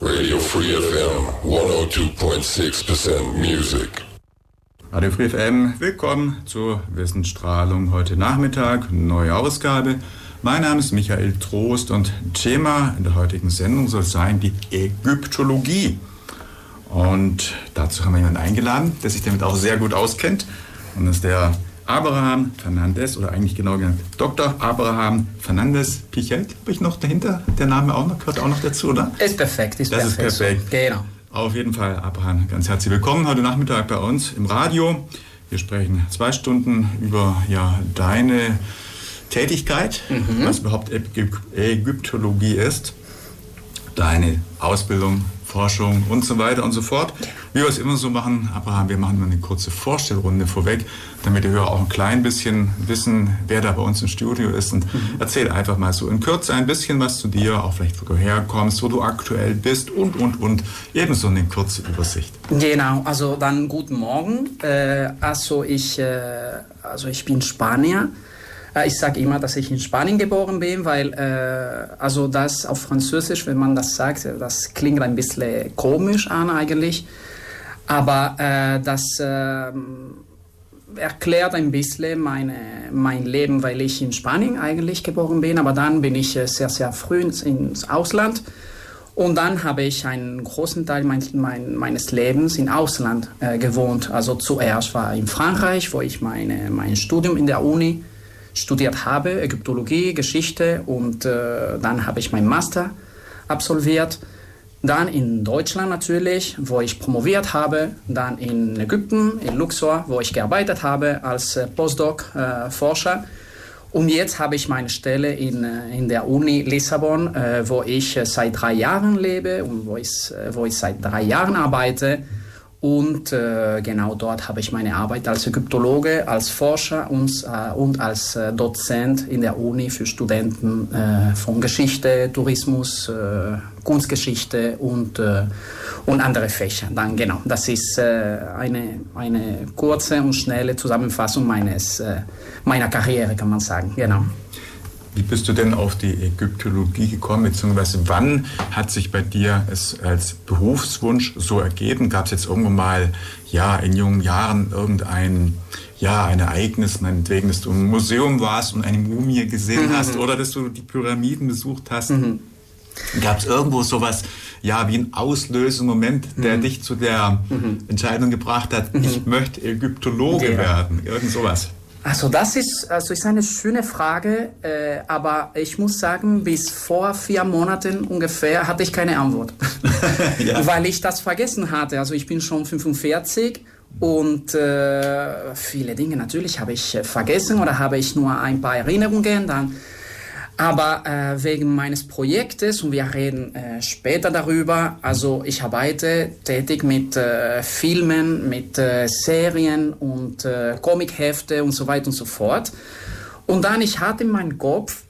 Radio Free FM 102.6% Music. Radio Free FM, willkommen zur Wissensstrahlung heute Nachmittag, neue Ausgabe. Mein Name ist Michael Trost und Thema in der heutigen Sendung soll sein die Ägyptologie. Und dazu haben wir jemanden eingeladen, der sich damit auch sehr gut auskennt. Und das ist der Abraham Fernandez, oder eigentlich genau genannt Dr. Abraham Fernandez Pichelt, habe ich noch dahinter. Der Name auch noch, gehört auch noch dazu, oder? Ist perfekt, ist das perfekt. ist perfekt. Genau. Auf jeden Fall, Abraham, ganz herzlich willkommen heute Nachmittag bei uns im Radio. Wir sprechen zwei Stunden über ja, deine Tätigkeit, mhm. was überhaupt Ägyptologie ist, deine Ausbildung Forschung und so weiter und so fort. Wie wir es immer so machen, Abraham, wir machen nur eine kurze Vorstellrunde vorweg, damit die Hörer auch ein klein bisschen wissen, wer da bei uns im Studio ist. Und mhm. erzähl einfach mal so in Kürze ein bisschen was zu dir, auch vielleicht, wo du herkommst, wo du aktuell bist und, und, und. Ebenso eine kurze Übersicht. Genau, also dann guten Morgen. Äh, also, ich, äh, also ich bin Spanier. Äh, ich sage immer, dass ich in Spanien geboren bin, weil äh, also das auf Französisch, wenn man das sagt, das klingt ein bisschen komisch an eigentlich. Aber äh, das äh, erklärt ein bisschen meine, mein Leben, weil ich in Spanien eigentlich geboren bin. Aber dann bin ich äh, sehr, sehr früh ins, Ausland. Und dann habe ich einen großen Teil mein, mein, meines Lebens im Ausland äh, gewohnt. Also zuerst war ich in Frankreich, wo ich meine, mein Studium in der Uni studiert habe, Ägyptologie, Geschichte und äh, dann habe ich meinen Master absolviert. Dann in Deutschland natürlich, wo ich promoviert habe. Dann in Ägypten, in Luxor, wo ich gearbeitet habe als äh, Postdoc-Forscher. Äh, und jetzt habe ich meine Stelle in, äh, in der Uni Lissabon, wo ich seit drei Jahren lebe und wo ich, wo ich seit drei Jahren arbeite. Und äh, genau dort habe ich meine Arbeit als Ägyptologe, als Forscher und, äh, und als äh, Dozent in der Uni für Studenten äh, von Geschichte, Tourismus, äh, Kunstgeschichte und, äh, und andere Fächer. Dann genau, das ist eine, eine kurze und schnelle Zusammenfassung meines, meiner Karriere, kann man sagen. Genau. Wie bist du denn auf die Ägyptologie gekommen, beziehungsweise wann hat sich bei dir es als Berufswunsch so ergeben? Gab es jetzt irgendwann mal, ja, in jungen Jahren irgendein, ja, ein Ereignis, meinetwegen, dass du im Museum warst und eine Mumie gesehen mhm. hast oder dass du die Pyramiden besucht hast? Mhm. Gab es irgendwo sowas, ja, wie ein Auslösemoment, der mhm. dich zu der mhm. Entscheidung gebracht hat, ich mhm. möchte Ägyptologe ja. werden? Irgend sowas? Also das ist, also ist eine schöne Frage, äh, aber ich muss sagen, bis vor vier Monaten ungefähr hatte ich keine Antwort, ja. weil ich das vergessen hatte. Also ich bin schon 45 und äh, viele Dinge natürlich habe ich vergessen oder habe ich nur ein paar Erinnerungen. Dann aber äh, wegen meines Projektes, und wir reden äh, später darüber, also ich arbeite tätig mit äh, Filmen, mit äh, Serien und äh, Comichefte und so weiter und so fort. Und dann, ich hatte in meinem Kopf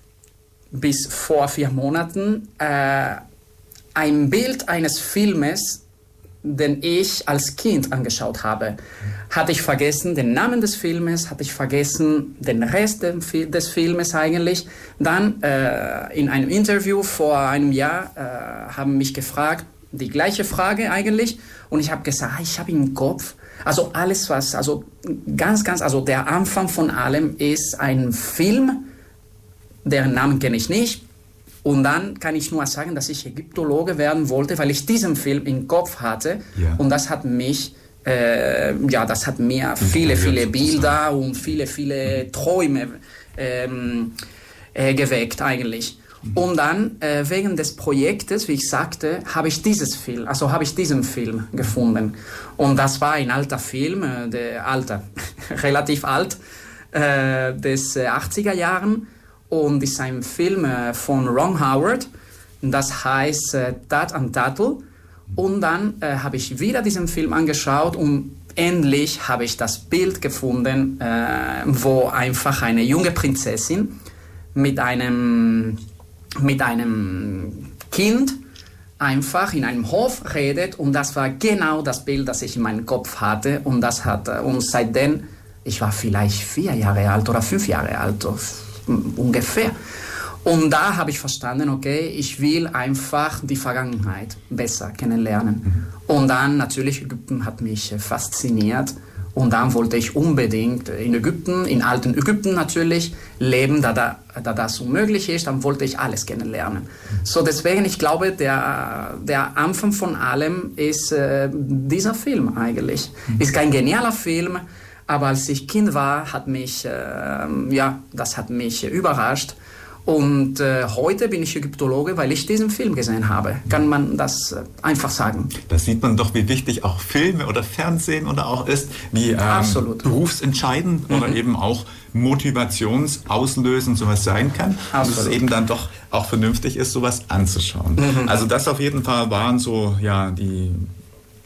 bis vor vier Monaten äh, ein Bild eines Filmes, den ich als Kind angeschaut habe. Hatte ich vergessen den Namen des Filmes, hatte ich vergessen den Rest des Filmes eigentlich. Dann äh, in einem Interview vor einem Jahr äh, haben mich gefragt, die gleiche Frage eigentlich, und ich habe gesagt, ah, ich habe im Kopf, also alles was, also ganz, ganz, also der Anfang von allem ist ein Film, deren Namen kenne ich nicht, und dann kann ich nur sagen, dass ich Ägyptologe werden wollte, weil ich diesen Film im Kopf hatte. Ja. Und das hat mich, äh, ja, das hat mir viele, viele Bilder und viele, viele Träume ähm, äh, geweckt eigentlich. Mhm. Und dann, äh, wegen des Projektes, wie ich sagte, habe ich dieses Film, also habe ich diesen Film gefunden. Und das war ein alter Film, äh, der alter, relativ alt, äh, des 80er äh, Jahren und ist ein Film äh, von Ron Howard. Das heißt äh, Tat and Tattle. Und dann äh, habe ich wieder diesen Film angeschaut und endlich habe ich das Bild gefunden, äh, wo einfach eine junge Prinzessin mit einem, mit einem Kind einfach in einem Hof redet und das war genau das Bild, das ich in meinem Kopf hatte und das hat äh, und seitdem ich war vielleicht vier Jahre alt oder fünf Jahre alt ungefähr und da habe ich verstanden, okay, ich will einfach die Vergangenheit besser kennenlernen. Mhm. Und dann natürlich, Ägypten hat mich fasziniert. Und dann wollte ich unbedingt in Ägypten, in alten Ägypten natürlich, leben, da, da, da das unmöglich ist. Dann wollte ich alles kennenlernen. Mhm. So deswegen, ich glaube, der, der Anfang von allem ist äh, dieser Film eigentlich. Mhm. Ist kein genialer Film, aber als ich Kind war, hat mich, äh, ja, das hat mich überrascht. Und äh, heute bin ich Ägyptologe, weil ich diesen Film gesehen habe. Kann man das äh, einfach sagen. Da sieht man doch, wie wichtig auch Filme oder Fernsehen oder auch ist, wie ähm, berufsentscheidend mhm. oder eben auch motivationsauslösend sowas sein kann. Absolut. Und dass es eben dann doch auch vernünftig ist, sowas anzuschauen. Mhm. Also das auf jeden Fall waren so ja die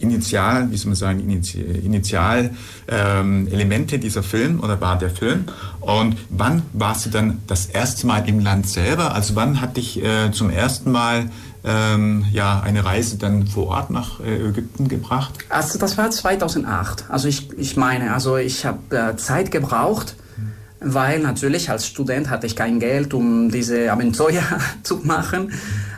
Initial, wie soll man sagen, Initial ähm, dieser Film oder war der Film. Und wann warst du dann das erste Mal im Land selber? Also wann hat dich äh, zum ersten Mal ähm, ja, eine Reise dann vor Ort nach äh, Ägypten gebracht? Also das war 2008. Also ich, ich meine, also ich habe äh, Zeit gebraucht, weil natürlich als Student hatte ich kein Geld, um diese Abenteuer zu machen.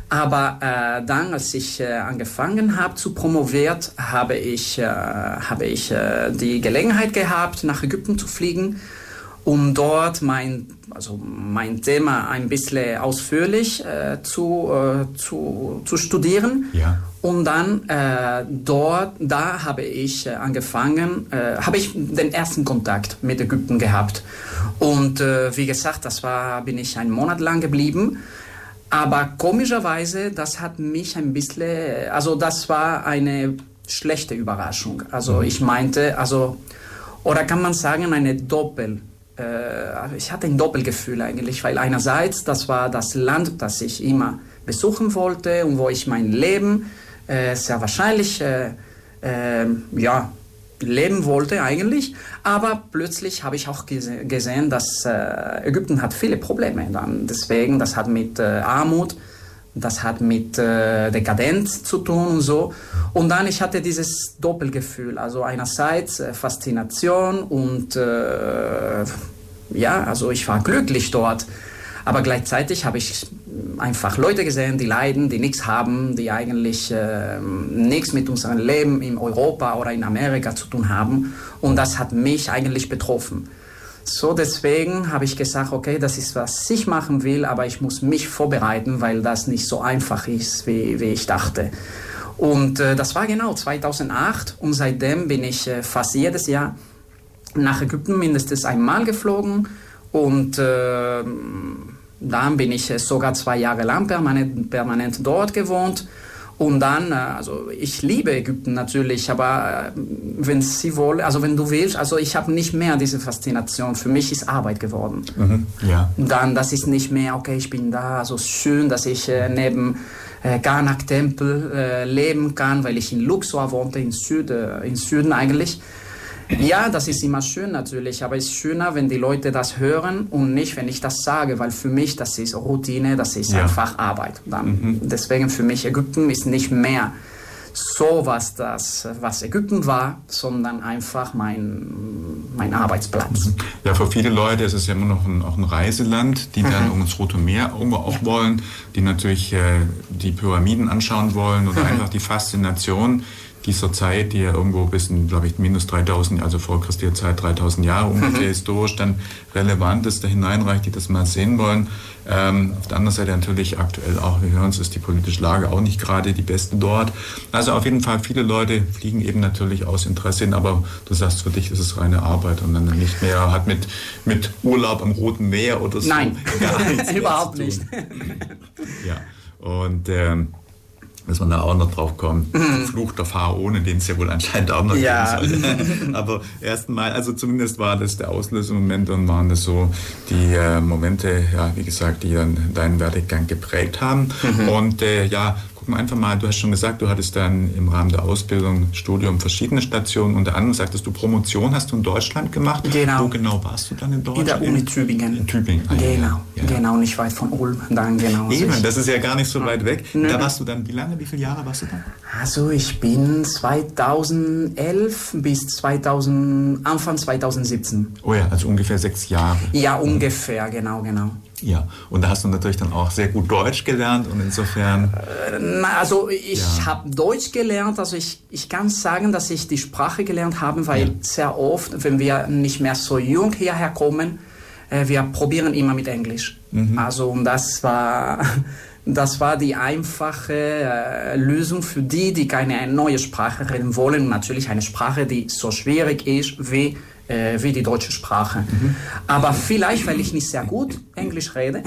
Aber äh, dann, als ich äh, angefangen habe zu promoviert, habe ich, äh, habe ich äh, die Gelegenheit gehabt, nach Ägypten zu fliegen, um dort mein, also mein Thema ein bisschen ausführlich äh, zu, äh, zu, zu studieren. Ja. Und dann dort, da habe ich angefangen, habe ich den ersten Kontakt mit Ägypten gehabt. Und wie gesagt, das war, bin ich einen Monat lang geblieben. Aber komischerweise, das hat mich ein bisschen, also das war eine schlechte Überraschung. Also mhm. ich meinte, also, oder kann man sagen, eine Doppel, äh, ich hatte ein Doppelgefühl eigentlich, weil einerseits, das war das Land, das ich immer besuchen wollte und wo ich mein Leben äh, sehr wahrscheinlich, äh, äh ja, leben wollte eigentlich. Aber plötzlich habe ich auch gese gesehen, dass äh, Ägypten hat viele Probleme. Dann deswegen, das hat mit äh, Armut, das hat mit äh, Dekadenz zu tun und so. Und dann ich hatte dieses Doppelgefühl, also einerseits äh, Faszination und äh, ja, also ich war glücklich dort. Aber gleichzeitig habe ich einfach Leute gesehen, die leiden, die nichts haben, die eigentlich äh, nichts mit unserem Leben in Europa oder in Amerika zu tun haben. Und das hat mich eigentlich betroffen. So, deswegen habe ich gesagt, okay, das ist, was ich machen will, aber ich muss mich vorbereiten, weil das nicht so einfach ist, wie, wie ich dachte. Und äh, das war genau 2008 und seitdem bin ich äh, fast jedes Jahr nach Ägypten mindestens einmal geflogen und äh, dann bin ich sogar zwei Jahre lang permanent, permanent dort gewohnt. Und dann, äh, also ich liebe Ägypten natürlich, aber äh, wenn Sie wollen, also wenn du willst, also ich habe nicht mehr diese Faszination. Für mich ist Arbeit geworden. Mhm, ja. Dann, das ist nicht mehr, okay, ich bin da, also schön, dass ich äh, neben äh, Karnak-Tempel äh, leben kann, weil ich in Luxor wohnte, in Süden, in Süden eigentlich. Ja, das ist immer schön natürlich, aber es ist schöner, wenn die Leute das hören und nicht, wenn ich das sage, weil für mich das ist Routine, das ist ja. einfach Arbeit. Dann, mhm. Deswegen für mich Ägypten ist nicht mehr so was das, was Ägypten war, sondern einfach mein, mein Arbeitsplatz. Mhm. Ja, für viele Leute ist es ja immer noch ein, auch ein Reiseland, die dann mhm. ums Rote Meer irgendwo auch ja. wollen, die natürlich äh, die Pyramiden anschauen wollen oder mhm. einfach die Faszination dieser Zeit, die ja irgendwo bis in, glaube ich, minus 3000, also vor Christi Zeit 3000 Jahre ungefähr mhm. historisch dann relevant ist, da hineinreicht, die das mal sehen wollen. Ähm, auf der anderen Seite natürlich aktuell auch, wir hören es, ist die politische Lage auch nicht gerade die beste dort. Also auf jeden Fall, viele Leute fliegen eben natürlich aus Interesse hin, aber du sagst, für dich ist es reine Arbeit und dann nicht mehr, hat mit, mit Urlaub am Roten Meer oder so. Nein, überhaupt nicht. ja, und ähm, dass man da auch noch drauf kommt. Mhm. Fluch der Pharaonen, den es ja wohl anscheinend auch noch ja. geben sollte. Aber erstmal, also zumindest war das der Auslösemoment und waren das so die äh, Momente, ja, wie gesagt, die dann deinen Werdegang geprägt haben. Mhm. Und äh, ja, gucken wir einfach mal, du hast schon gesagt, du hattest dann im Rahmen der Ausbildung, Studium verschiedene Stationen, unter anderem sagtest du, Promotion hast du in Deutschland gemacht. Genau. Wo genau warst du dann in Deutschland? In der Uni Tübingen. In Tübingen. Ah, genau, ja, genau, nicht weit von Ulm. Dann genau. Eben, das ist ja gar nicht so weit weg. Nö. Da warst du dann, wie lange, wie viele Jahre warst du da? Also ich bin 2011 bis 2000, Anfang 2017. Oh ja, also ungefähr sechs Jahre. Ja, ungefähr, genau, genau. Ja, und da hast du natürlich dann auch sehr gut Deutsch gelernt und insofern, Na, also ich Ja. habe Deutsch gelernt, also ich, ich kann sagen, dass ich die Sprache gelernt habe, weil Ja. sehr oft, wenn wir nicht mehr so jung hierher kommen, äh, wir probieren immer mit Englisch. Mhm. Also und das war, das war die einfache äh, Lösung für die, die keine neue Sprache reden wollen. Natürlich eine Sprache, die so schwierig ist wie äh, wie die deutsche Sprache. Mhm. Aber vielleicht, weil ich nicht sehr gut Englisch rede,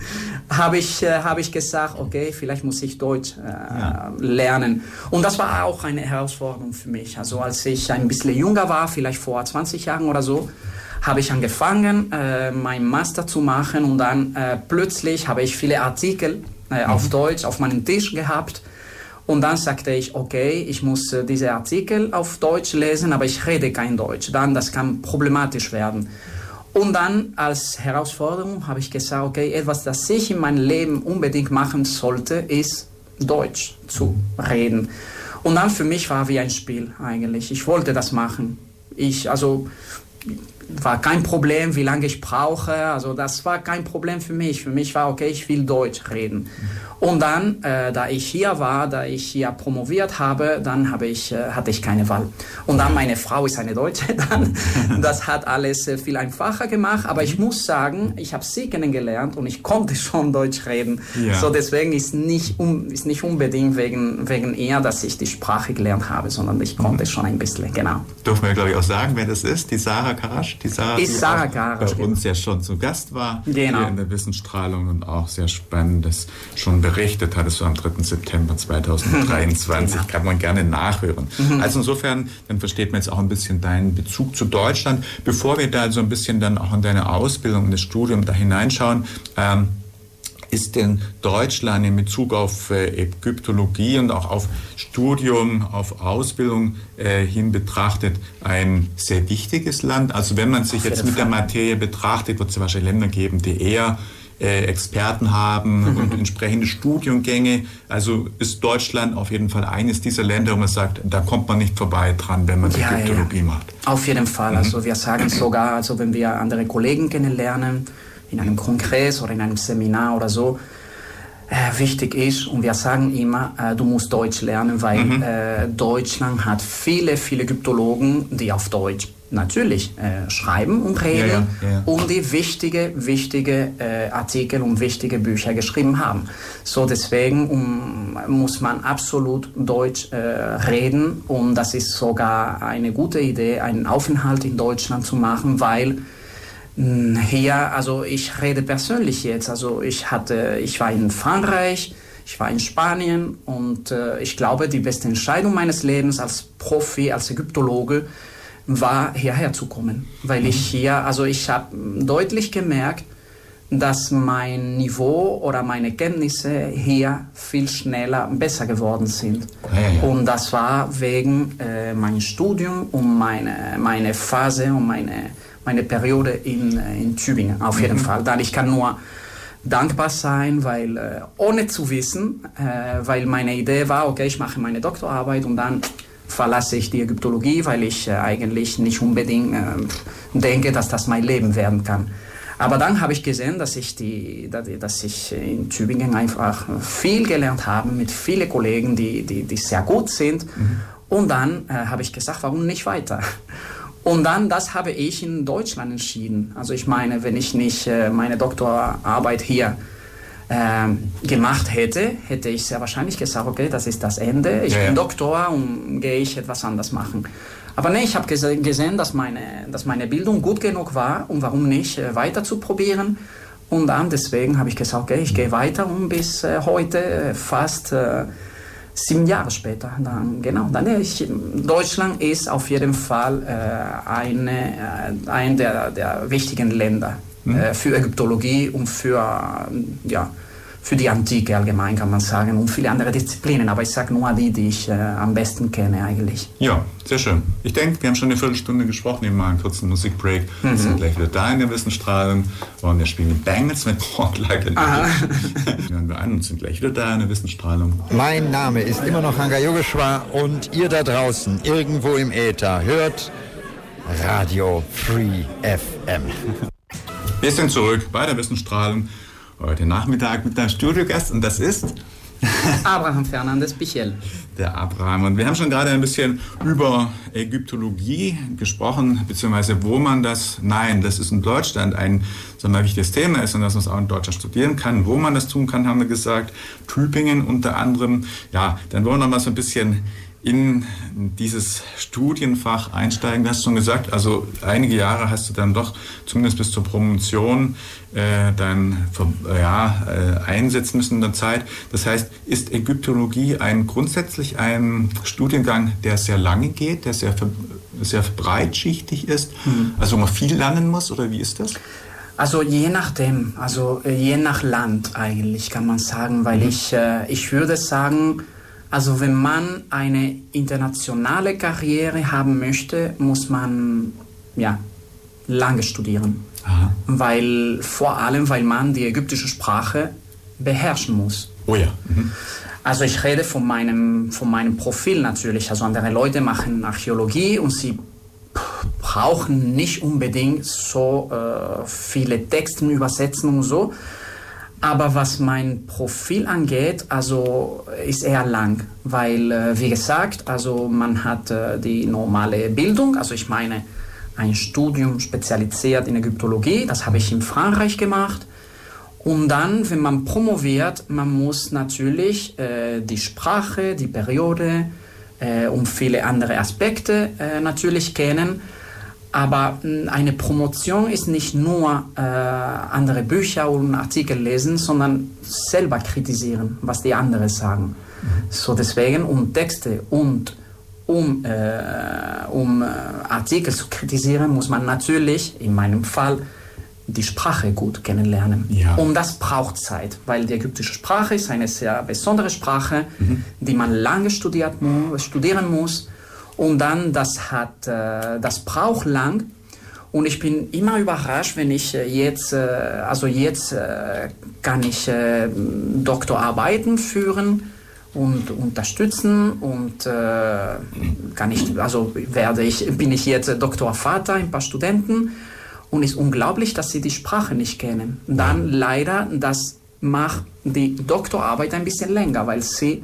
habe ich, äh, habe ich gesagt, okay, vielleicht muss ich Deutsch äh, lernen. Und das war auch eine Herausforderung für mich. Also als ich ein bisschen jünger war, vielleicht vor 20 Jahren oder so, habe ich angefangen, äh, meinen Master zu machen und dann äh, plötzlich habe ich viele Artikel äh, auf Deutsch auf meinem Tisch gehabt. Und dann sagte ich, okay, ich muss äh, diese Artikel auf Deutsch lesen, aber ich rede kein Deutsch. Dann, das kann problematisch werden. Und dann als Herausforderung habe ich gesagt, okay, etwas, das ich in meinem Leben unbedingt machen sollte, ist Deutsch zu reden. Und dann für mich war wie ein Spiel eigentlich. Ich wollte das machen. Ich, also, war kein Problem, wie lange ich brauche. Also das war kein Problem für mich. Für mich war okay, ich will Deutsch reden. Und dann, äh, da ich hier war, da ich hier promoviert habe, dann habe ich, äh, hatte ich keine Wahl. Und dann meine Frau ist eine Deutsche, dann das hat alles äh, viel einfacher gemacht. Aber ich muss sagen, ich habe sie kennengelernt und ich konnte schon Deutsch reden. Ja. So deswegen ist nicht um, ist nicht unbedingt wegen wegen ihr, dass ich die Sprache gelernt habe, sondern ich konnte schon ein bisschen. Genau. dürfen wir glaube ich auch sagen, wer das ist, die Sarah Karasch. Die Sarah, Ist die Sarah Karasch, bei uns ja schon zu Gast war Genau. hier in der Wissensstrahlung und auch sehr Spannendes schon berichtet hattest du am 3. September 2023. Genau. Kann man gerne nachhören. Also insofern, dann versteht man jetzt auch ein bisschen deinen Bezug zu Deutschland. Bevor wir da so ein bisschen dann auch in deine Ausbildung, in das Studium da hineinschauen, ähm, ist denn Deutschland in Bezug auf äh, Ägyptologie und auch auf Studium, auf Ausbildung äh, hin betrachtet ein sehr wichtiges Land? Also wenn man sich jetzt mit der. Materie betrachtet, wird es wahrscheinlich Länder geben, die eher äh, Experten haben und entsprechende Studiengänge. Also ist Deutschland auf jeden Fall eines dieser Länder, wo man sagt, da kommt man nicht vorbei dran, wenn man Ja, Ägyptologie ja. macht. Auf jeden Fall. Also wir sagen sogar, also wenn wir andere Kollegen kennenlernen, in einem Kongress oder in einem Seminar oder so, äh, wichtig ist, und wir sagen immer, äh, du musst Deutsch lernen, weil äh, Deutschland hat viele, viele Ägyptologen, die auf Deutsch natürlich äh, schreiben und reden Ja, ja, ja. und die wichtige, wichtige äh, Artikel und wichtige Bücher geschrieben haben. So deswegen um, muss man absolut Deutsch äh, reden und das ist sogar eine gute Idee, einen Aufenthalt in Deutschland zu machen, weil mh, hier, also ich rede persönlich jetzt, also ich hatte, ich war in Frankreich, ich war in Spanien und äh, ich glaube, die beste Entscheidung meines Lebens als Profi, als Ägyptologe, war hierher zu kommen, weil ich hier, also ich habe deutlich gemerkt, dass mein Niveau oder meine Kenntnisse hier viel schneller besser geworden sind. Ja, ja. Und das war wegen äh, meinem Studium und meine, meine Phase und meine, meine Periode in, äh, in Tübingen, auf jeden Fall. Dann ich kann nur dankbar sein, weil äh, ohne zu wissen, äh, weil meine Idee war, okay, ich mache meine Doktorarbeit und dann verlasse ich die Ägyptologie, weil ich äh, eigentlich nicht unbedingt äh, denke, dass das mein Leben werden kann. Aber dann habe ich gesehen, dass ich, die, dass- ich in Tübingen einfach viel gelernt habe mit vielen Kollegen, die, die, die sehr gut sind. Und dann äh, habe ich gesagt, warum nicht weiter? Und dann, das habe ich in Deutschland entschieden. Also ich meine, wenn ich nicht äh, meine Doktorarbeit hier ähm, gemacht hätte, hätte ich sehr wahrscheinlich gesagt, okay, das ist das Ende. Ich Ja, bin Doktor und gehe ich etwas anders machen. Aber nee, ich habe gese gesehen, dass meine, dass meine Bildung gut genug war, um warum nicht äh, weiter zu probieren. Und dann deswegen habe ich gesagt, okay, ich gehe weiter und bis äh, heute äh, fast äh, sieben Jahre später. Dann, genau, dann äh, ich, Deutschland ist auf jeden Fall äh, eine, äh, ein der, der wichtigen Länder äh, für Ägyptologie und für, ja, für die Antike allgemein, kann man sagen, und viele andere Disziplinen. Aber ich sage nur die, die ich äh, am besten kenne eigentlich. Ja, sehr schön. Ich denke, wir haben schon eine Viertelstunde gesprochen, eben mal einen kurzen Musikbreak. Mhm. Wir sind gleich wieder da in der Wissensstrahlen und wir spielen Bangles mit Pork Like an. Hören wir an und sind gleich wieder da in der Wissensstrahlung. Mein Name ist immer noch Hanga Yogeshwar und ihr da draußen, irgendwo im Äther, hört Radio Free FM. Wir sind zurück bei der Wissensstrahlung heute Nachmittag mit einem Studiogast und das ist Abraham Fernandes Pichel. Der Abraham. Und wir haben schon gerade ein bisschen über Ägyptologie gesprochen, beziehungsweise wo man das, nein, das ist in Deutschland ein so ein wichtiges Thema ist und dass man es auch in Deutschland studieren kann. Wo man das tun kann, haben wir gesagt. Tübingen unter anderem. Ja, dann wollen wir noch mal so ein bisschen in dieses Studienfach einsteigen? Du hast schon gesagt, also einige Jahre hast du dann doch zumindest bis zur Promotion äh, dann ja, äh, einsetzen müssen in der Zeit. Das heißt, ist Ägyptologie ein grundsätzlich ein Studiengang, der sehr lange geht, der sehr, sehr breitschichtig ist, mhm. also wo man viel lernen muss oder wie ist das? Also je nachdem, also äh, je nach Land eigentlich kann man sagen, weil mhm. ich, äh, ich würde sagen, also wenn man eine internationale Karriere haben möchte, muss man ja, lange studieren. Aha. Weil vor allem, weil man die ägyptische Sprache beherrschen muss. Oh ja. Mhm. Also ich rede von meinem, von meinem Profil natürlich. Also andere Leute machen Archäologie und sie brauchen nicht unbedingt so äh, viele Texte übersetzen und so. Aber was mein Profil angeht, also ist eher lang, weil äh, wie gesagt, also man hat äh, die normale Bildung, also ich meine ein Studium spezialisiert in Ägyptologie, das habe ich in Frankreich gemacht. Und dann, wenn man promoviert, man muss natürlich äh, die Sprache, die Periode äh, und viele andere Aspekte natürlich kennen. Aber hm, eine Promotion ist nicht nur äh, andere Bücher und Artikel lesen, sondern selber kritisieren, was die anderen sagen. Mhm. So deswegen, um Texte und um, äh, um äh, Artikel zu kritisieren, muss man natürlich, in meinem Fall, die Sprache gut kennenlernen. Ja. Und das braucht Zeit, weil die ägyptische Sprache ist eine sehr besondere Sprache, mhm. die man lange studiert, studieren muss und dann, das hat, äh, das braucht lang. Und ich bin immer überrascht, wenn ich äh, jetzt, äh, also jetzt kann ich Doktorarbeiten führen und unterstützen und kann ich, also werde ich, bin ich jetzt Doktorvater, ein paar Studenten und es ist unglaublich, dass sie die Sprache nicht kennen. Dann leider, das macht die Doktorarbeit ein bisschen länger, weil sie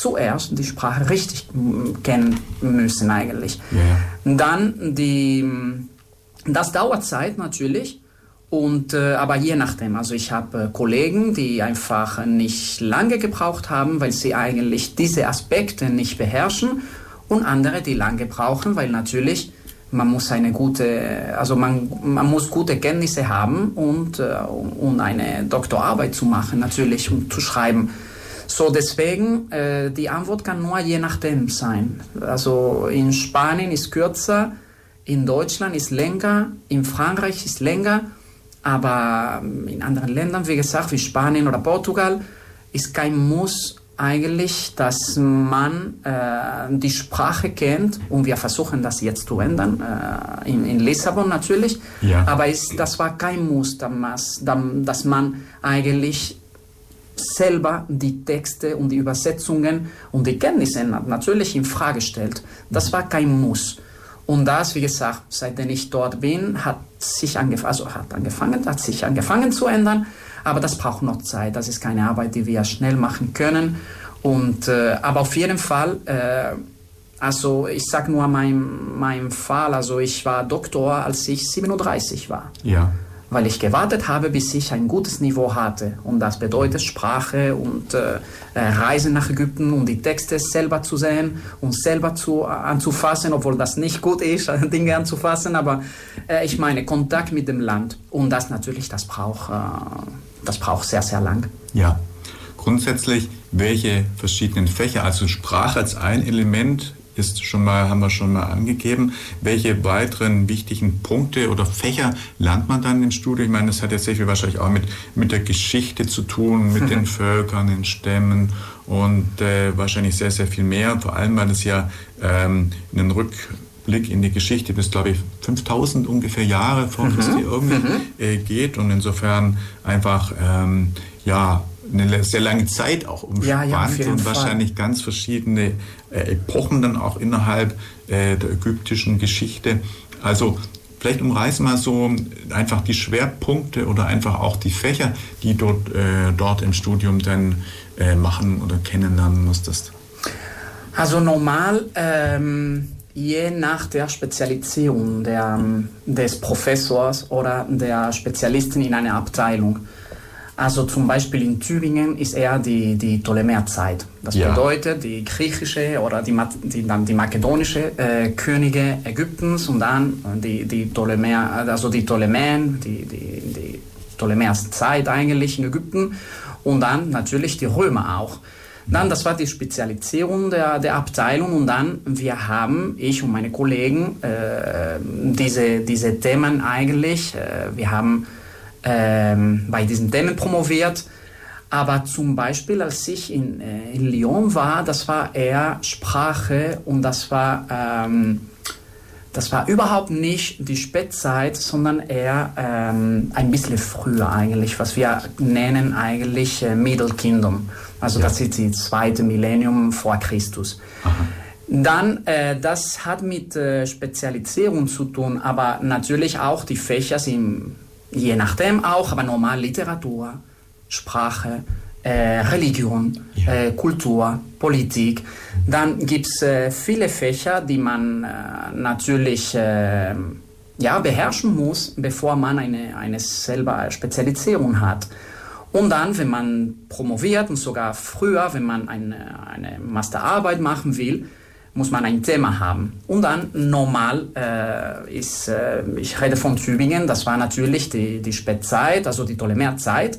zuerst die Sprache richtig kennen müssen eigentlich. Ja. Dann die, das dauert Zeit natürlich. Und, äh, aber je nachdem, also ich habe äh, Kollegen, die einfach nicht lange gebraucht haben, weil sie eigentlich diese Aspekte nicht beherrschen und andere, die lange brauchen, weil natürlich man muss eine gute, also man, man muss gute Kenntnisse haben und, äh, um eine Doktorarbeit zu machen natürlich und zu schreiben. So, deswegen, äh, die Antwort kann nur je nachdem sein. Also in Spanien ist kürzer, in Deutschland ist länger, in Frankreich ist länger, aber in anderen Ländern, wie gesagt, wie Spanien oder Portugal, ist kein Muss eigentlich, dass man äh, die Sprache kennt und wir versuchen das jetzt zu ändern, äh, in, in, Lissabon natürlich, ja. aber ist, das war kein Muss, dass, dass man eigentlich selber die Texte und die Übersetzungen und die Kenntnisse natürlich in Frage stellt. Das war kein Muss. Und das, wie gesagt, seitdem ich dort bin, hat sich angef also hat angefangen, hat sich angefangen zu ändern. Aber das braucht noch Zeit. Das ist keine Arbeit, die wir schnell machen können. Und, äh, aber auf jeden Fall, äh, also ich sage nur mein, mein Fall, also ich war Doktor, als ich 37 war. Ja weil ich gewartet habe, bis ich ein gutes Niveau hatte. Und das bedeutet Sprache und äh, äh Reisen nach Ägypten, um die Texte selber zu sehen und selber zu, äh, anzufassen, obwohl das nicht gut ist, Dinge anzufassen, aber äh, ich meine Kontakt mit dem Land. Und das natürlich, das braucht, äh, das braucht sehr, sehr lang. Ja, grundsätzlich, welche verschiedenen Fächer, also Sprache als ein Element ist schon mal, haben wir schon mal angegeben. Welche weiteren wichtigen Punkte oder Fächer lernt man dann im Studium? Ich meine, das hat ja sehr viel wahrscheinlich auch mit, mit der Geschichte zu tun, mit den Völkern, den Stämmen und äh, wahrscheinlich sehr, sehr viel mehr. Vor allem, weil es ja ähm, einen Rückblick in die Geschichte bis, glaube ich, 5000 ungefähr Jahre vor mhm. Christi irgendwie mhm. äh, geht und insofern einfach, ähm, ja, eine sehr lange Zeit auch umspannt ja, ja, und wahrscheinlich Fall. ganz verschiedene Epochen dann auch innerhalb äh, der ägyptischen Geschichte. Also vielleicht umreißen mal so einfach die Schwerpunkte oder einfach auch die Fächer, die dort, äh, dort im Studium dann äh, machen oder kennenlernen musstest. Also normal, ähm, je nach der Spezialisierung der, des Professors oder der Spezialistin in einer Abteilung. Also zum Beispiel in Thüringen ist eher die, die Ptolemäerzeit. Das ja. bedeutet die griechische oder die, die, dann die makedonische äh, Könige Ägyptens und dann die, die Ptolemäer, also die Ptolemäen, die, die, die Ptolemäerzeit eigentlich in Ägypten und dann natürlich die Römer auch. Dann, das war die Spezialisierung der, der Abteilung und dann, wir haben, ich und meine Kollegen, äh, diese, diese Themen eigentlich, äh, wir haben ähm, bei diesen Themen promoviert. Aber zum Beispiel, als ich in, äh, in Lyon war, das war eher Sprache und das war, ähm, das war überhaupt nicht die Spätzeit, sondern eher ähm, ein bisschen früher eigentlich, was wir nennen eigentlich äh, Middle Kingdom. Also ja. das ist die zweite Millennium vor Christus. Aha. Dann, äh, das hat mit äh, Spezialisierung zu tun, aber natürlich auch die Fächer sind je nachdem auch, aber normal Literatur, Sprache, äh, Religion, ja. äh, Kultur, Politik. Dann gibt es äh, viele Fächer, die man äh, natürlich äh, ja, beherrschen muss, bevor man eine, eine selber Spezialisierung hat. Und dann, wenn man promoviert und sogar früher, wenn man eine, eine Masterarbeit machen will, muss man ein Thema haben. Und dann normal äh, ist, äh, ich rede von Tübingen, das war natürlich die, die Spätzeit, also die Ptolemäerzeit.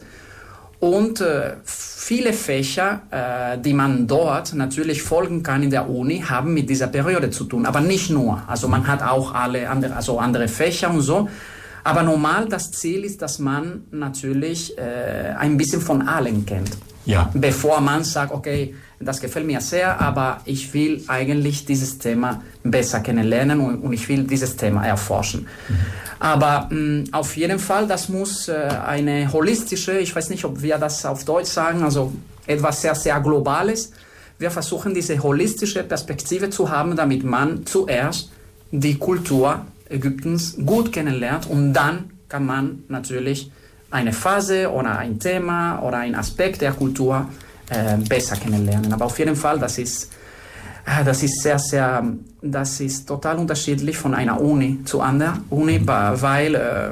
Und äh, viele Fächer, äh, die man dort natürlich folgen kann in der Uni, haben mit dieser Periode zu tun. Aber nicht nur. Also man hat auch alle andere, also andere Fächer und so. Aber normal das Ziel ist, dass man natürlich äh, ein bisschen von allen kennt. Ja. Bevor man sagt, okay, das gefällt mir sehr, aber ich will eigentlich dieses Thema besser kennenlernen und, und ich will dieses Thema erforschen. Mhm. Aber mh, mm, auf jeden Fall, das muss äh, eine holistische, ich weiß nicht, ob wir das auf Deutsch sagen, also etwas sehr, sehr Globales. Wir versuchen diese holistische Perspektive zu haben, damit man zuerst die Kultur Ägyptens gut kennenlernt und dann kann man natürlich eine Phase oder ein Thema oder ein Aspekt der Kultur äh, besser kennenlernen. Aber auf jeden Fall, das ist, äh, das ist sehr, sehr, das ist total unterschiedlich von einer Uni zu anderen Uni, mhm. weil äh,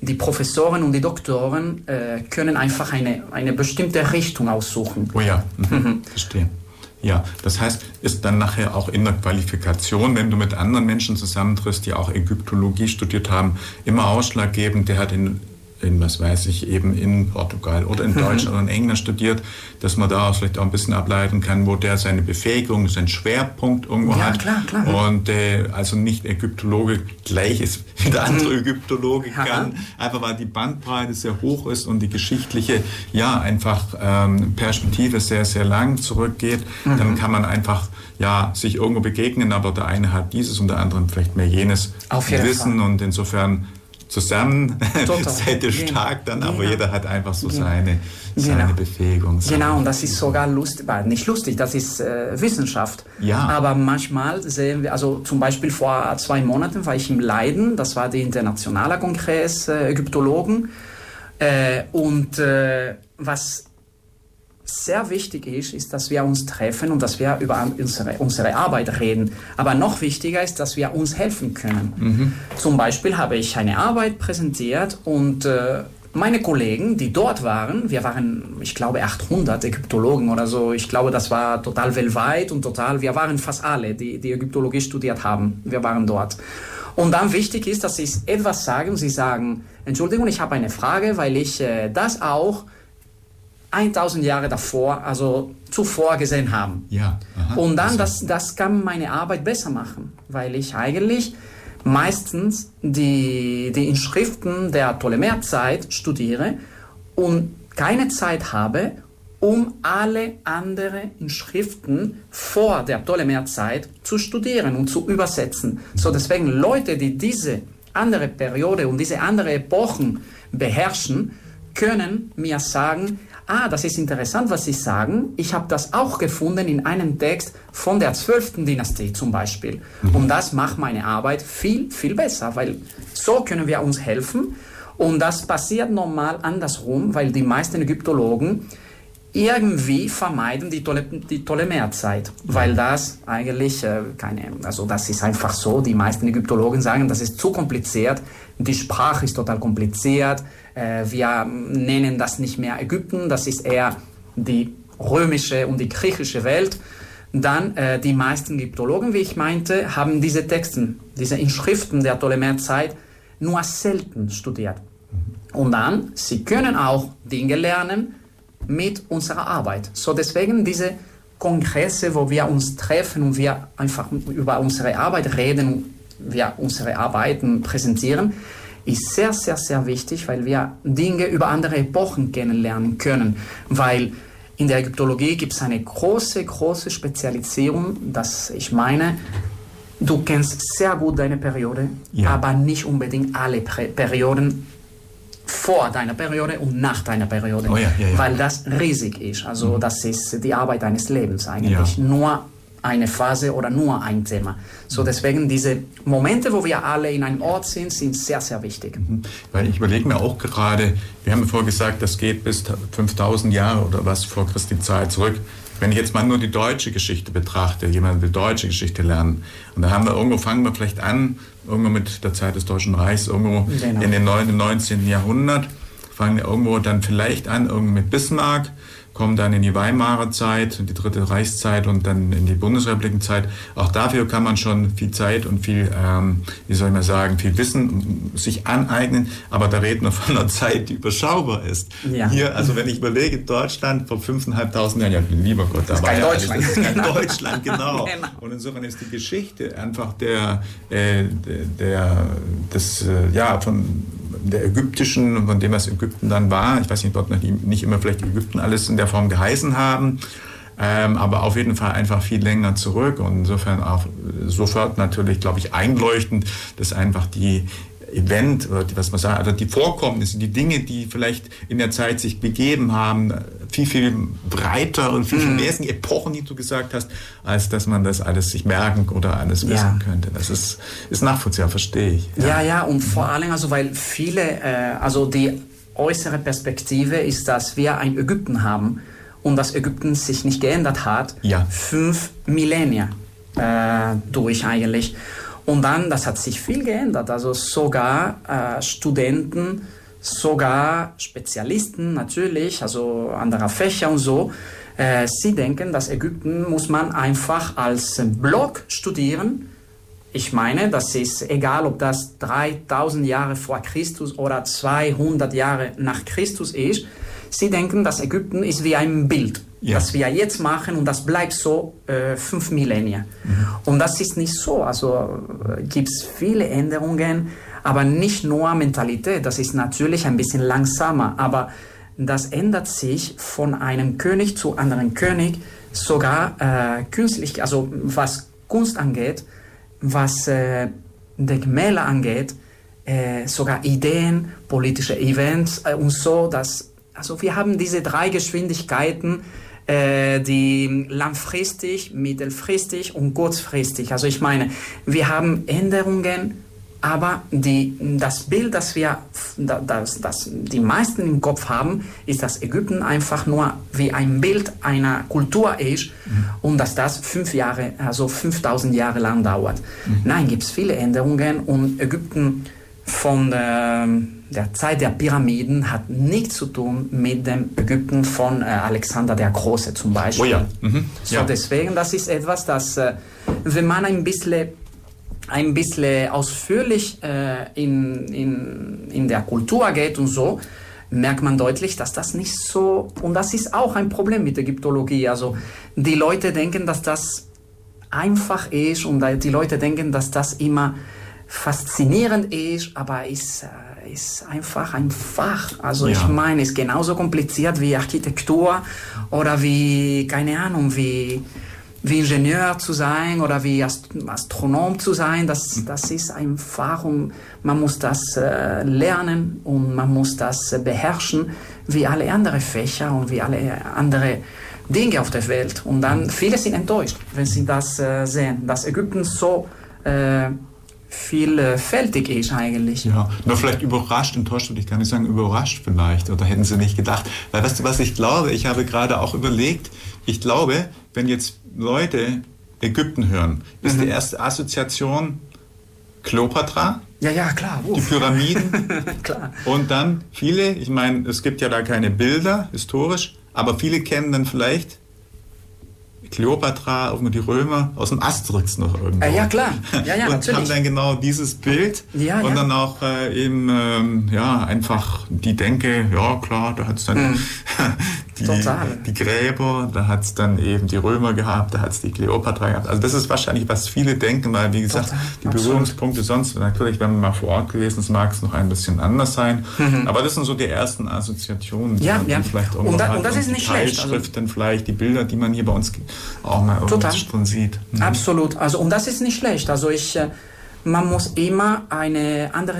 die Professoren und die Doktoren äh, können einfach eine, eine bestimmte Richtung aussuchen. Oh ja, mhm. mhm. verstehe. Ja, das heißt, ist dann nachher auch in der Qualifikation, wenn du mit anderen Menschen zusammentriffst, die auch Ägyptologie studiert haben, immer ausschlaggebend, der hat in in, was weiß ich, eben in Portugal oder in mhm. Deutschland oder in England studiert, dass man da vielleicht auch ein bisschen ableiten kann, wo der seine Befähigung, seinen Schwerpunkt irgendwo ja, hat. Klar, klar. Und äh, also nicht Ägyptologe gleich ist wie der andere mhm. Ägyptologe kann, einfach weil die Bandbreite sehr hoch ist und die geschichtliche, ja, einfach ähm, Perspektive sehr, sehr lang zurückgeht. Mhm. Dann kann man einfach ja, sich irgendwo begegnen, aber der eine hat dieses und der andere vielleicht mehr jenes Wissen Fall. und insofern zusammen seid ihr genau. stark dann, aber genau. jeder hat einfach so genau. seine, seine genau. Befähigung. Seine genau, und das ist sogar lustig, nicht lustig, das ist äh, Wissenschaft. Ja. Aber manchmal sehen wir, also zum Beispiel vor zwei Monaten war ich im Leiden, das war der internationale Kongress äh, Ägyptologen. Äh, und äh, was sehr wichtig ist, ist, dass wir uns treffen und dass wir über unsere, unsere Arbeit reden. Aber noch wichtiger ist, dass wir uns helfen können. Mhm. Zum Beispiel habe ich eine Arbeit präsentiert und äh, meine Kollegen, die dort waren, wir waren, ich glaube, 800 Ägyptologen oder so. Ich glaube, das war total weltweit und total, wir waren fast alle, die, die Ägyptologie studiert haben. Wir waren dort. Und dann wichtig ist, dass sie etwas sagen. Sie sagen, Entschuldigung, ich habe eine Frage, weil ich äh, das auch 1000 Jahre davor, also zuvor gesehen haben. Ja. Aha. Und dann, Also- das, das kann meine Arbeit besser machen, weil ich eigentlich meistens die, die Inschriften der Ptolemäerzeit studiere und keine Zeit habe, um alle anderen Inschriften vor der Ptolemäerzeit zu studieren und zu übersetzen. So deswegen Leute, die diese andere Periode und diese andere Epochen beherrschen, können mir sagen, ah, das ist interessant, was Sie sagen. Ich habe das auch gefunden in einem Text von der 12. Dynastie zum Beispiel. Und das macht meine Arbeit viel, viel besser, weil so können wir uns helfen. Und das passiert normal andersrum, weil die meisten Ägyptologen irgendwie vermeiden die, Ptole die Ptolemäerzeit, weil das eigentlich äh, keine, also das ist einfach so, die meisten Ägyptologen sagen, das ist zu kompliziert, die Sprache ist total kompliziert, wir nennen das nicht mehr Ägypten, das ist eher die römische und die griechische Welt. Dann äh, die meisten Ägyptologen, wie ich meinte, haben diese Texten, diese Inschriften der Ptolemäerzeit nur selten studiert. Und dann, sie können auch Dinge lernen mit unserer Arbeit. So deswegen diese Kongresse, wo wir uns treffen und wir einfach über unsere Arbeit reden wir unsere Arbeiten präsentieren, ist sehr, sehr, sehr wichtig, weil wir Dinge über andere Epochen kennenlernen können. Weil in der Ägyptologie gibt es eine große, große Spezialisierung, dass ich meine, du kennst sehr gut deine Periode, Ja. aber nicht unbedingt alle Perioden vor deiner Periode und nach deiner Periode, Oh ja, ja, weil das riesig ist. Also das ist die Arbeit deines Lebens eigentlich. Nur eine Phase oder nur ein Thema. So deswegen diese Momente, wo wir alle in einem Ort sind, sind sehr, sehr wichtig. Weil ich überlege mir auch gerade, wir haben vorher gesagt, das geht bis 5000 Jahre oder was vor Christi Zeit zurück. Wenn ich jetzt mal nur die deutsche Geschichte betrachte, jemand will deutsche Geschichte lernen, und da haben wir irgendwo, fangen wir vielleicht an, irgendwo mit der Zeit des Deutschen Reichs, irgendwo Genau. in den 9, im 19. Jahrhundert, fangen wir irgendwo dann vielleicht an, irgendwo mit Bismarck, kommen dann in die Weimarer Zeit, die dritte Reichszeit und dann in die Bundesrepublikenzeit. Auch dafür kann man schon viel Zeit und viel, ähm, wie soll ich mal sagen, viel Wissen sich aneignen. Aber da reden wir von einer Zeit, die überschaubar ist. Ja. Hier, also wenn ich überlege, Deutschland vor 5.500 Jahren, ja, lieber Gott, da ist war kein ja Deutschland. Alles, das ist kein. Deutschland, genau. Und insofern ist die Geschichte einfach der, äh, der, der des, äh, ja, von der ägyptischen, von dem was Ägypten dann war. Ich weiß nicht, dort nicht, nicht immer vielleicht Ägypten alles in der Form geheißen haben. Ähm, aber auf jeden Fall einfach viel länger zurück und insofern auch sofort natürlich, glaube ich, einleuchtend, dass einfach die Event oder was man sagt, also die Vorkommnisse, die Dinge, die vielleicht in der Zeit sich begeben haben, viel, viel breiter und viel, viel mehr sind Epochen, die du gesagt hast, als dass man das alles sich merken oder alles Ja. wissen könnte. Das ist, ist nachvollziehbar, verstehe ich. Ja, ja, und vor allem, also weil viele, äh, also die äußere Perspektive ist, dass wir ein Ägypten haben und das Ägypten sich nicht geändert hat, Ja. fünf Millennia äh, durch eigentlich. Und dann, das hat sich viel geändert, also sogar äh, Studenten, sogar Spezialisten natürlich, also anderer Fächer und so, äh, sie denken, dass Ägypten muss man einfach als Block studieren, ich meine, das ist egal, ob das 3000 Jahre vor Christus oder 200 Jahre nach Christus ist. Sie denken, dass Ägypten ist wie ein Bild, Ja. das wir jetzt machen und das bleibt so äh, fünf Millennia. Und das ist nicht so. Also äh, gibt es viele Änderungen, aber nicht nur Mentalität. Das ist natürlich ein bisschen langsamer, aber das ändert sich von einem König zu anderen König, sogar äh, künstlich, also was Kunst angeht, was äh, Denkmäler angeht, äh, sogar Ideen, politische Events äh, und so. Dass, also wir haben diese drei Geschwindigkeiten, äh, die langfristig, mittelfristig und kurzfristig. Also ich meine, wir haben Änderungen, aber die, das Bild, das wir, das, das die meisten im Kopf haben, ist, dass Ägypten einfach nur wie ein Bild einer Kultur ist und dass das fünf Jahre, also 5000 Jahre lang dauert. Nein, gibt es viele Änderungen und Ägypten von der, der Zeit der Pyramiden hat nichts zu tun mit dem Ägypten von äh, Alexander der Große zum Beispiel. Oh ja. Mhm. So Ja. deswegen, das ist etwas, das, äh, wenn man ein bisschen ein bisschen ausführlich äh, in, in, in der Kultur geht und so, merkt man deutlich, dass das nicht so, und das ist auch ein Problem mit Ägyptologie. Also die Leute denken, dass das einfach ist und die Leute denken, dass das immer faszinierend ist, aber ist, äh, ist einfach ein Fach. Also ja. ich meine, es ist genauso kompliziert wie Architektur oder wie, keine Ahnung, wie, wie Ingenieur zu sein oder wie Ast Astronom zu sein. Das, das ist einfach und man muss das äh, lernen und man muss das äh, beherrschen wie alle anderen Fächer und wie alle anderen Dinge auf der Welt. Und dann, viele sind enttäuscht, wenn sie das äh, sehen, dass Ägypten so äh, vielfältig ist eigentlich. Ja, nur vielleicht überrascht, enttäuscht würde ich gar nicht sagen, überrascht vielleicht. Oder hätten sie nicht gedacht. Weil weißt du, was ich glaube? Ich habe gerade auch überlegt, ich glaube, wenn jetzt Leute Ägypten hören, ist mhm. die erste Assoziation Kleopatra. Ja, ja, klar. Uff. Die Pyramiden. klar. Und dann viele, ich meine, es gibt ja da keine Bilder historisch, aber viele kennen dann vielleicht Kleopatra, auch nur die Römer aus dem Asterix noch irgendwo. Äh, ja, klar. Ja, ja, und natürlich. haben dann genau dieses Bild ja, und ja. dann auch äh, eben ähm, ja, einfach die Denke, ja klar, da hat es dann mhm. die, die, Gräber, da hat es dann eben die Römer gehabt, da hat es die Kleopatra gehabt. Also das ist wahrscheinlich, was viele denken, weil wie gesagt, Total. die Absolut. Berührungspunkte sonst, natürlich, wenn man mal vor Ort gewesen ist, mag es noch ein bisschen anders sein. Mhm. Aber das sind so die ersten Assoziationen, die ja, man ja. vielleicht auch und, da, und das ist nicht schlecht. Also, vielleicht, die Bilder, die man hier bei uns auch mal drin sieht. Mhm. Absolut. Also, und das ist nicht schlecht. Also ich, äh, man muss immer eine andere,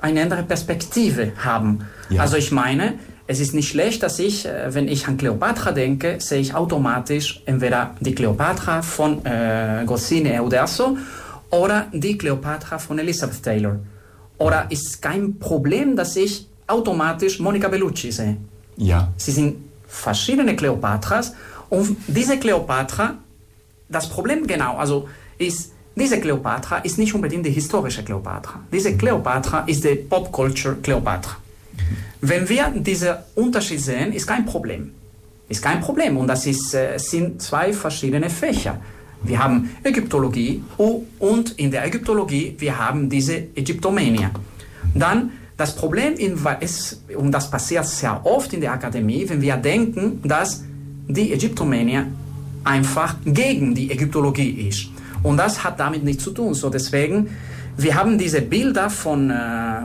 eine andere Perspektive haben. Ja. Also ich meine, es ist nicht schlecht, dass ich, äh, wenn ich an Kleopatra denke, sehe ich automatisch entweder die Kleopatra von äh, Goscinny Uderzo oder die Kleopatra von Elizabeth Taylor. Oder ist kein Problem, dass ich automatisch Monica Bellucci sehe. Ja. Sie sind verschiedene Kleopatras und diese Kleopatra, das Problem genau, also ist, diese Kleopatra ist nicht unbedingt die historische Kleopatra. Diese Kleopatra ist die Pop-Culture Kleopatra. Wenn wir diesen Unterschied sehen, ist kein Problem. Ist kein Problem und das ist, äh, sind zwei verschiedene Fächer. Wir haben Ägyptologie und in der Ägyptologie wir haben diese Ägyptomania. Dann das Problem ist, und das passiert sehr oft in der Akademie, wenn wir denken, dass die Ägyptomania einfach gegen die Ägyptologie ist. Und das hat damit nichts zu tun. So deswegen, wir haben diese Bilder von, äh,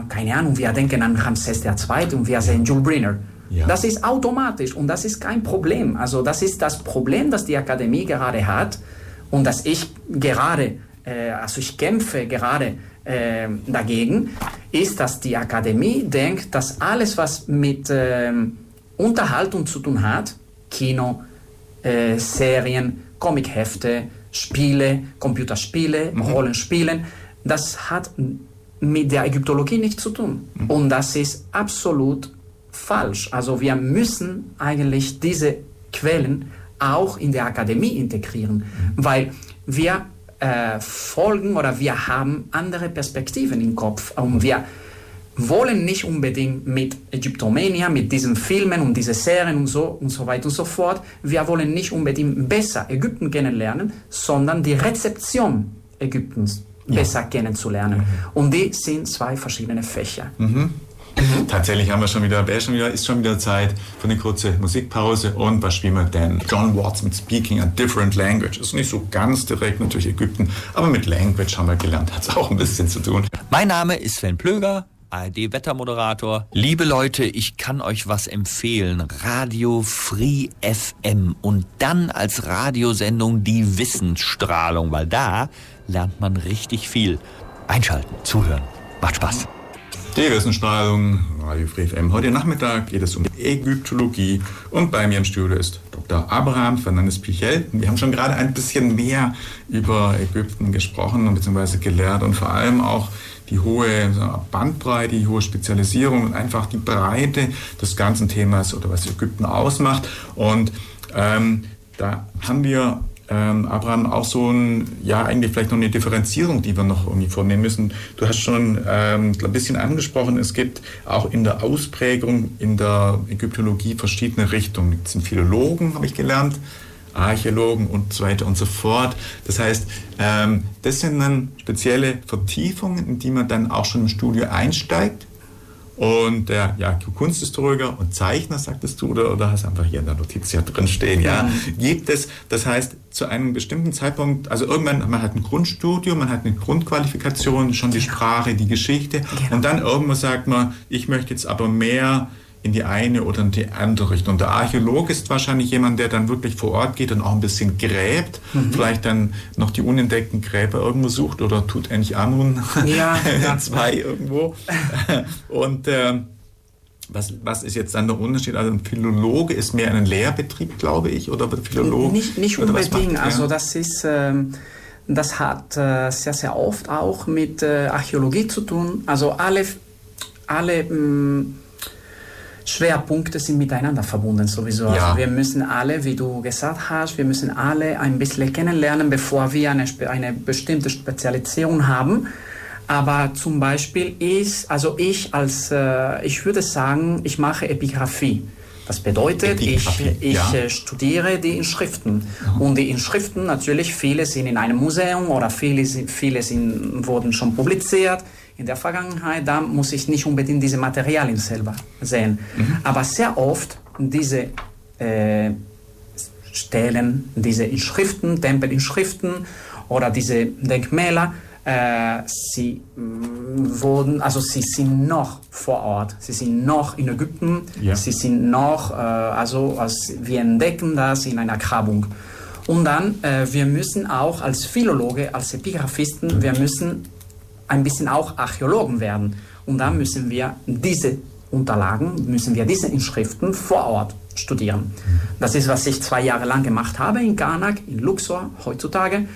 keine Ahnung, wir denken an Ramses II. und wir sehen Jules Brenner. Ja. Das ist automatisch und das ist kein Problem. Also das ist das Problem, das die Akademie gerade hat und das ich gerade, äh, also ich kämpfe gerade äh, dagegen, ist, dass die Akademie denkt, dass alles, was mit äh, Unterhaltung zu tun hat, Kino, äh, Serien, Comichefte, Spiele, Computerspiele, mhm. Rollenspielen. Das hat mit der Ägyptologie nichts zu tun. Mhm. Und das ist absolut falsch. Also wir müssen eigentlich diese Quellen auch in der Akademie integrieren, mhm. weil wir äh, folgen oder wir haben andere Perspektiven im Kopf und wir wollen nicht unbedingt mit Ägyptomania, mit diesen Filmen und diesen Serien und so und so weiter und so fort, wir wollen nicht unbedingt besser Ägypten kennenlernen, sondern die Rezeption Ägyptens ja. besser kennenzulernen. Mhm. Und die sind zwei verschiedene Fächer. Mhm. Mhm. Tatsächlich haben wir schon wieder, schon wieder, ist schon wieder Zeit für eine kurze Musikpause. Und was spielen wir denn? John Watts mit Speaking a Different Language. Ist nicht so ganz direkt natürlich Ägypten, aber mit Language haben wir gelernt, hat es auch ein bisschen zu tun. Mein Name ist Sven Plöger. ARD-Wettermoderator. Liebe Leute, ich kann euch was empfehlen. Radio Free FM und dann als Radiosendung die Wissensstrahlung, weil da lernt man richtig viel. Einschalten, zuhören. Macht Spaß. Die Wissensstrahlung, Radio Free FM. Heute Nachmittag geht es um Ägyptologie und bei mir im Studio ist Dr. Abraham Fernandes Pichel. Wir haben schon gerade ein bisschen mehr über Ägypten gesprochen bzw. gelehrt und vor allem auch die hohe Bandbreite, die hohe Spezialisierung und einfach die Breite des ganzen Themas oder was Ägypten ausmacht. Und ähm, da haben wir ähm, Abraham, auch so ein, ja, eigentlich vielleicht noch eine Differenzierung, die wir noch irgendwie vornehmen müssen. Du hast schon ähm, ein bisschen angesprochen, es gibt auch in der Ausprägung in der Ägyptologie verschiedene Richtungen. Es sind Philologen, habe ich gelernt, Archäologen und so weiter und so fort. Das heißt, ähm, das sind dann spezielle Vertiefungen, in die man dann auch schon im Studio einsteigt. Und der ja, Kunsthistoriker und Zeichner, sagtest du, oder, oder hast du einfach hier in der Notiz ja drin stehen, ja, gibt es, das heißt, zu einem bestimmten Zeitpunkt, also irgendwann, man hat ein Grundstudium, man hat eine Grundqualifikation, schon die Sprache, die Geschichte, Genau. und dann irgendwann sagt man, ich möchte jetzt aber mehr in die eine oder in die andere Richtung. Der Archäologe ist wahrscheinlich jemand, der dann wirklich vor Ort geht und auch ein bisschen gräbt, Mhm. vielleicht dann noch die unentdeckten Gräber irgendwo sucht oder tut endlich Amun Ja, ja. zwei irgendwo. Und ähm, was, was ist jetzt dann der Unterschied? Also ein Philologe ist mehr ein Lehrbetrieb, glaube ich, oder Philologe? Nicht, nicht unbedingt. Also das ist, ähm, das hat äh, sehr, sehr oft auch mit äh, Archäologie zu tun. Also alle, alle mh, Schwerpunkte sind miteinander verbunden sowieso. Ja. Also wir müssen alle, wie du gesagt hast, wir müssen alle ein bisschen kennenlernen, bevor wir eine, eine bestimmte Spezialisierung haben. Aber zum Beispiel ist, also ich als, äh, ich würde sagen, ich mache Epigraphie. Das bedeutet, Epigraphie, ich, ich ja. äh, studiere die Inschriften. Und die Inschriften, natürlich, viele sind in einem Museum oder viele, viele sind, wurden schon publiziert in der Vergangenheit. Da muss ich nicht unbedingt diese Materialien selber sehen. Aber sehr oft diese äh, Stellen, diese Inschriften, Tempelinschriften oder diese Denkmäler, äh, sie mh, wurden, also sie sind noch vor Ort, sie sind noch in Ägypten, Ja. sie sind noch, äh, also als, wir entdecken das in einer Grabung. Und dann, äh, wir müssen auch als Philologe, als Epigraphisten, wir müssen ein bisschen auch Archäologen werden. Und dann müssen wir diese Unterlagen, müssen wir diese Inschriften vor Ort studieren. Das ist, was ich zwei Jahre lang gemacht habe in Karnak, in Luxor heutzutage.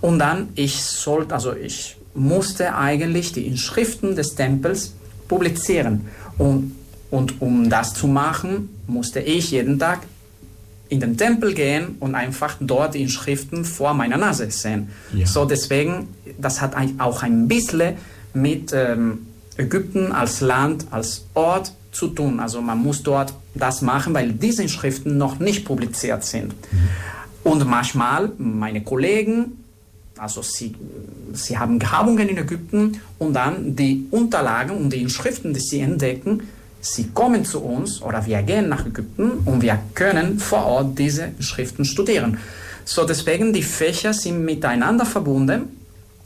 Und dann, ich sollte, also ich musste eigentlich die Inschriften des Tempels publizieren. Und, und um das zu machen, musste ich jeden Tag in den Tempel gehen und einfach dort die Inschriften vor meiner Nase sehen. Ja. So deswegen, das hat auch ein bisschen mit ähm, Ägypten als Land, als Ort zu tun. Also man muss dort das machen, weil diese Inschriften noch nicht publiziert sind. Und manchmal meine Kollegen, also sie, sie haben Grabungen in Ägypten und dann die Unterlagen und die Inschriften, die sie entdecken, sie kommen zu uns oder wir gehen nach Ägypten und wir können vor Ort diese Schriften studieren. So deswegen die Fächer sind miteinander verbunden.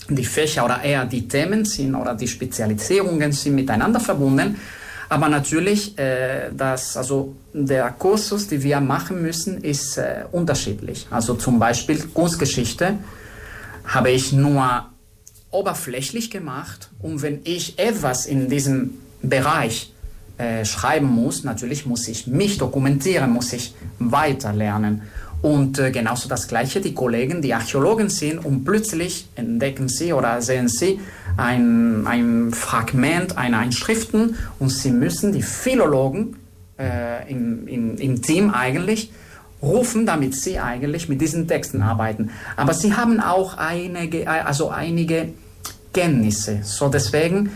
Die Fächer oder eher die Themen sind oder die Spezialisierungen sind miteinander verbunden. Aber natürlich, äh, das, also der Kursus, den wir machen müssen, ist äh, unterschiedlich. Also zum Beispiel Kunstgeschichte habe ich nur oberflächlich gemacht. Und wenn ich etwas in diesem Bereich äh, schreiben muss, natürlich muss ich mich dokumentieren, muss ich weiter lernen. Und äh, genauso das Gleiche, die Kollegen, die Archäologen sind und plötzlich entdecken sie oder sehen sie ein, ein Fragment einer Inschriften und sie müssen die Philologen äh, im, im, im Team eigentlich rufen, damit sie eigentlich mit diesen Texten arbeiten. Aber sie haben auch einige, also einige Kenntnisse. So deswegen,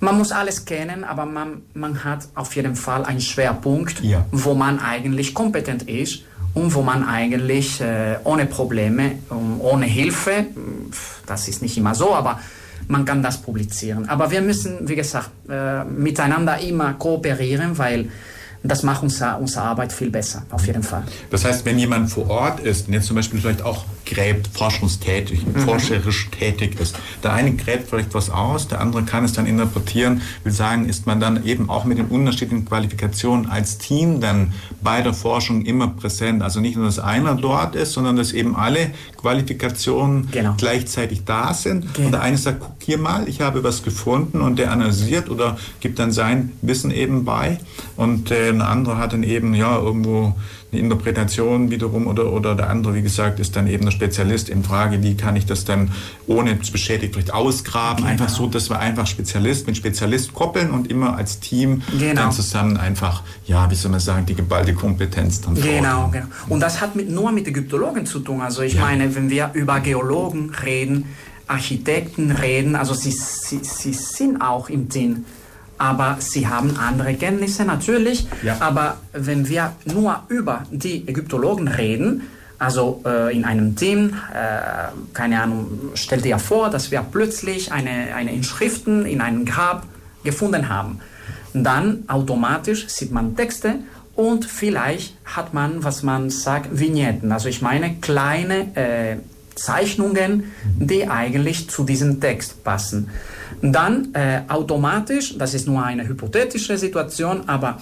man muss alles kennen, aber man, man hat auf jeden Fall einen Schwerpunkt, Ja. wo man eigentlich kompetent ist und wo man eigentlich äh, ohne Probleme, ähm, ohne Hilfe, pf, das ist nicht immer so, aber man kann das publizieren. Aber wir müssen, wie gesagt, äh, miteinander immer kooperieren, weil das macht unser, unsere Arbeit viel besser, auf jeden Fall. Das heißt, wenn jemand vor Ort ist und jetzt zum Beispiel vielleicht auch gräbt, forschungstätig, Mhm. forscherisch tätig ist, der eine gräbt vielleicht was aus, der andere kann es dann interpretieren, will sagen, ist man dann eben auch mit den unterschiedlichen Qualifikationen als Team dann bei der Forschung immer präsent. Also nicht nur, dass einer dort ist, sondern dass eben alle Qualifikationen Genau. gleichzeitig da sind. Genau. Und der eine sagt, guck hier mal, ich habe was gefunden und der analysiert oder gibt dann sein Wissen eben bei. Und äh, ein anderer hat dann eben ja irgendwo eine Interpretation wiederum oder, oder der andere, wie gesagt, ist dann eben der Spezialist in Frage, wie kann ich das dann ohne es beschädigt vielleicht ausgraben. Genau. Einfach so, dass wir einfach Spezialist mit Spezialist koppeln und immer als Team Genau. dann zusammen einfach, ja, wie soll man sagen, die geballte Kompetenz dann Genau, genau. Und das hat mit, nur mit Ägyptologen zu tun. Also ich Ja. meine, wenn wir über Geologen reden, Architekten reden, also sie, sie, sie sind auch im Team, aber sie haben andere Kenntnisse natürlich. Ja. Aber wenn wir nur über die Ägyptologen reden, also äh, in einem Team, äh, keine Ahnung, stell dir vor, dass wir plötzlich eine, eine Inschriften in einem Grab gefunden haben. Dann automatisch sieht man Texte und vielleicht hat man, was man sagt, Vignetten. Also ich meine kleine äh, Zeichnungen, die eigentlich zu diesem Text passen. Dann äh, automatisch, das ist nur eine hypothetische Situation, aber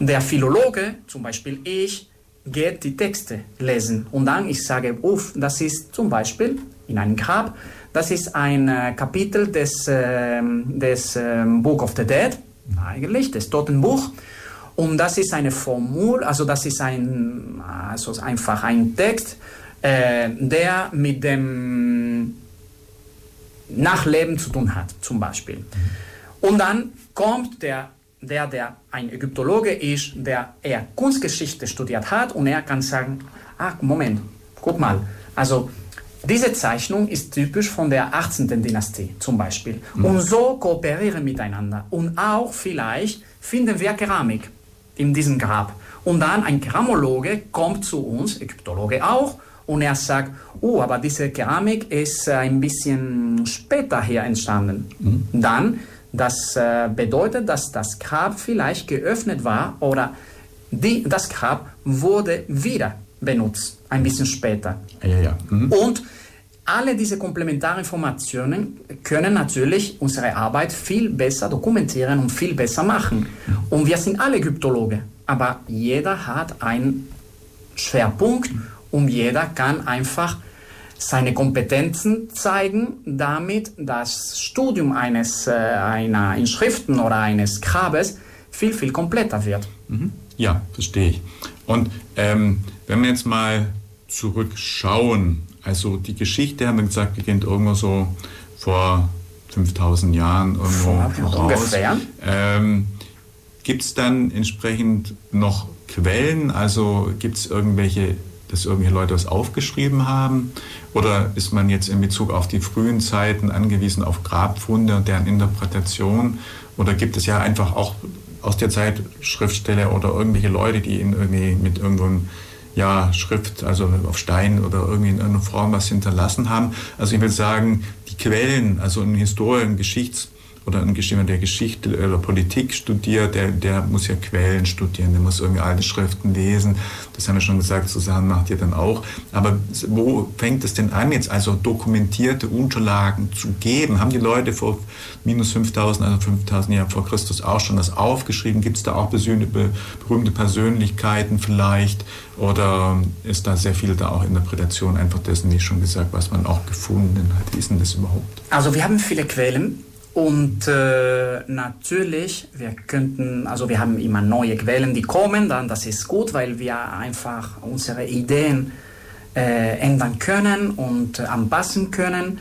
der Philologe, zum Beispiel ich, geht die Texte lesen und dann ich sage, uff, das ist zum Beispiel in einem Grab, das ist ein äh, Kapitel des, äh, des äh, Book of the Dead, eigentlich, des Totenbuch. Und das ist eine Formul, also das ist ein, also einfach ein Text, äh, der mit dem Nachleben zu tun hat, zum Beispiel. Und dann kommt der, der, der ein Ägyptologe ist, der eher Kunstgeschichte studiert hat und er kann sagen, ach, Moment, guck mal, also diese Zeichnung ist typisch von der 18. Dynastie zum Beispiel. Mhm. Und so kooperieren miteinander. Und auch vielleicht finden wir Keramik in diesem Grab. Und dann ein Keramologe kommt zu uns, Ägyptologe auch, und er sagt, oh, aber diese Keramik ist äh, ein bisschen später hier entstanden. Mhm. Dann, das äh, bedeutet, dass das Grab vielleicht geöffnet war oder die, das Grab wurde wieder benutzt, ein bisschen später. Ja, ja. Mhm. Und alle diese Komplementarinformationen können natürlich unsere Arbeit viel besser dokumentieren und viel besser machen. Und wir sind alle Ägyptologe, aber jeder hat einen Schwerpunkt und jeder kann einfach seine Kompetenzen zeigen, damit das Studium eines, äh, einer Inschriften oder eines Grabes viel, viel kompletter wird. Mhm. Ja, verstehe ich. Und ähm, wenn wir jetzt mal zurückschauen, also die Geschichte, haben wir gesagt, beginnt irgendwo so vor 5000 Jahren irgendwo vor, Ungefähr. Ähm, gibt es dann entsprechend noch Quellen? Also gibt es irgendwelche dass irgendwelche Leute was aufgeschrieben haben? Oder ist man jetzt in Bezug auf die frühen Zeiten angewiesen auf Grabfunde und deren Interpretation? Oder gibt es ja einfach auch aus der Zeit Schriftsteller oder irgendwelche Leute, die in irgendwie mit irgendeinem ja, Schrift, also auf Stein oder irgendwie in irgendeiner Form was hinterlassen haben. Also ich will sagen, die Quellen, also in Historien, Geschichts- oder ein jemand, der Geschichte oder Politik studiert, der, der muss ja Quellen studieren, der muss irgendwie alte Schriften lesen. Das haben wir schon gesagt, Susanne macht ihr dann auch. Aber wo fängt es denn an, jetzt also dokumentierte Unterlagen zu geben? Haben die Leute vor minus 5000, also 5000 Jahren vor Christus auch schon das aufgeschrieben? Gibt es da auch berühmte Persönlichkeiten vielleicht? Oder ist da sehr viel da auch Interpretation einfach dessen, wie schon gesagt, was man auch gefunden hat? Wie ist denn das überhaupt? Also wir haben viele Quellen. Und äh, natürlich, wir könnten, also wir haben immer neue Quellen, die kommen, dann das ist gut, weil wir einfach unsere Ideen äh, ändern können und anpassen können.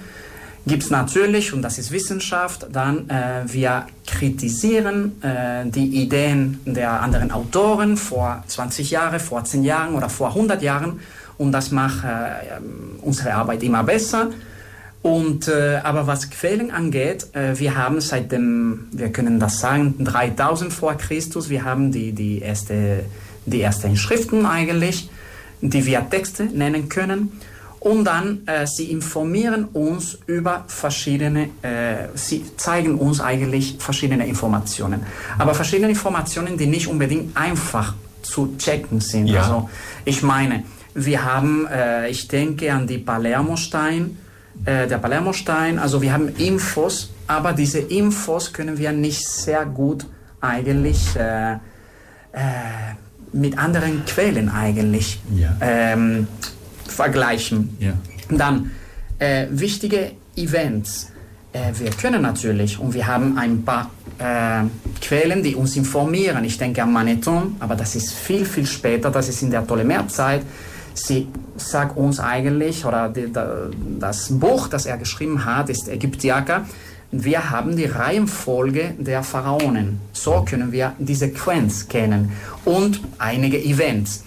Gibt es natürlich, und das ist Wissenschaft, dann äh, wir kritisieren äh, die Ideen der anderen Autoren vor 20 Jahren, vor 10 Jahren oder vor 100 Jahren und das macht äh, unsere Arbeit immer besser. Und, äh, aber was Quellen angeht, äh, wir haben seit dem, wir können das sagen, 3000 vor Christus, wir haben die, die, erste, die ersten Schriften eigentlich, die wir Texte nennen können. Und dann, äh, sie informieren uns über verschiedene, äh, sie zeigen uns eigentlich verschiedene Informationen. Aber verschiedene Informationen, die nicht unbedingt einfach zu checken sind. Ja. Also, ich meine, wir haben, äh, ich denke an die Palermo-Stein, äh, der Palermo-Stein. Also wir haben Infos, aber diese Infos können wir nicht sehr gut eigentlich äh, äh, mit anderen Quellen eigentlich ja. ähm, vergleichen. Ja. Dann äh, wichtige Events. Äh, wir können natürlich und wir haben ein paar Quellen, die uns informieren. Ich denke an Maneton, aber das ist viel, viel später, das ist in der Ptolemäerzeit. Sie sagt uns eigentlich, oder die, das Buch, das er geschrieben hat, ist Ägyptiaker. Wir haben die Reihenfolge der Pharaonen. So können wir die Sequenz kennen und einige Events.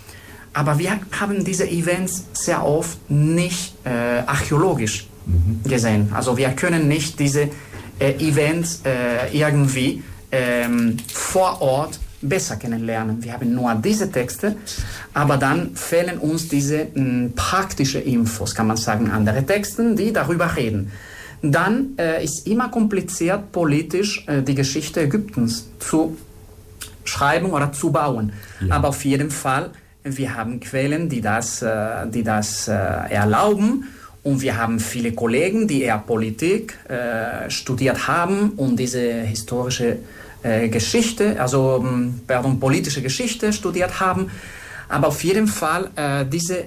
Aber wir haben diese Events sehr oft nicht äh, archäologisch mhm. gesehen. Also wir können nicht diese äh, Events äh, irgendwie ähm, vor Ort besser kennenlernen. Wir haben nur diese Texte, aber dann fehlen uns diese mh, hm, praktische Infos, kann man sagen, andere Texte, die darüber reden. Dann äh, ist immer kompliziert politisch äh, die Geschichte Ägyptens zu schreiben oder zu bauen. Ja. Aber auf jeden Fall, wir haben Quellen, die das, äh, die das äh, erlauben. Und wir haben viele Kollegen, die eher Politik äh, studiert haben und diese historische äh, Geschichte, also ähm, pardon, politische Geschichte studiert haben. Aber auf jeden Fall, äh, diese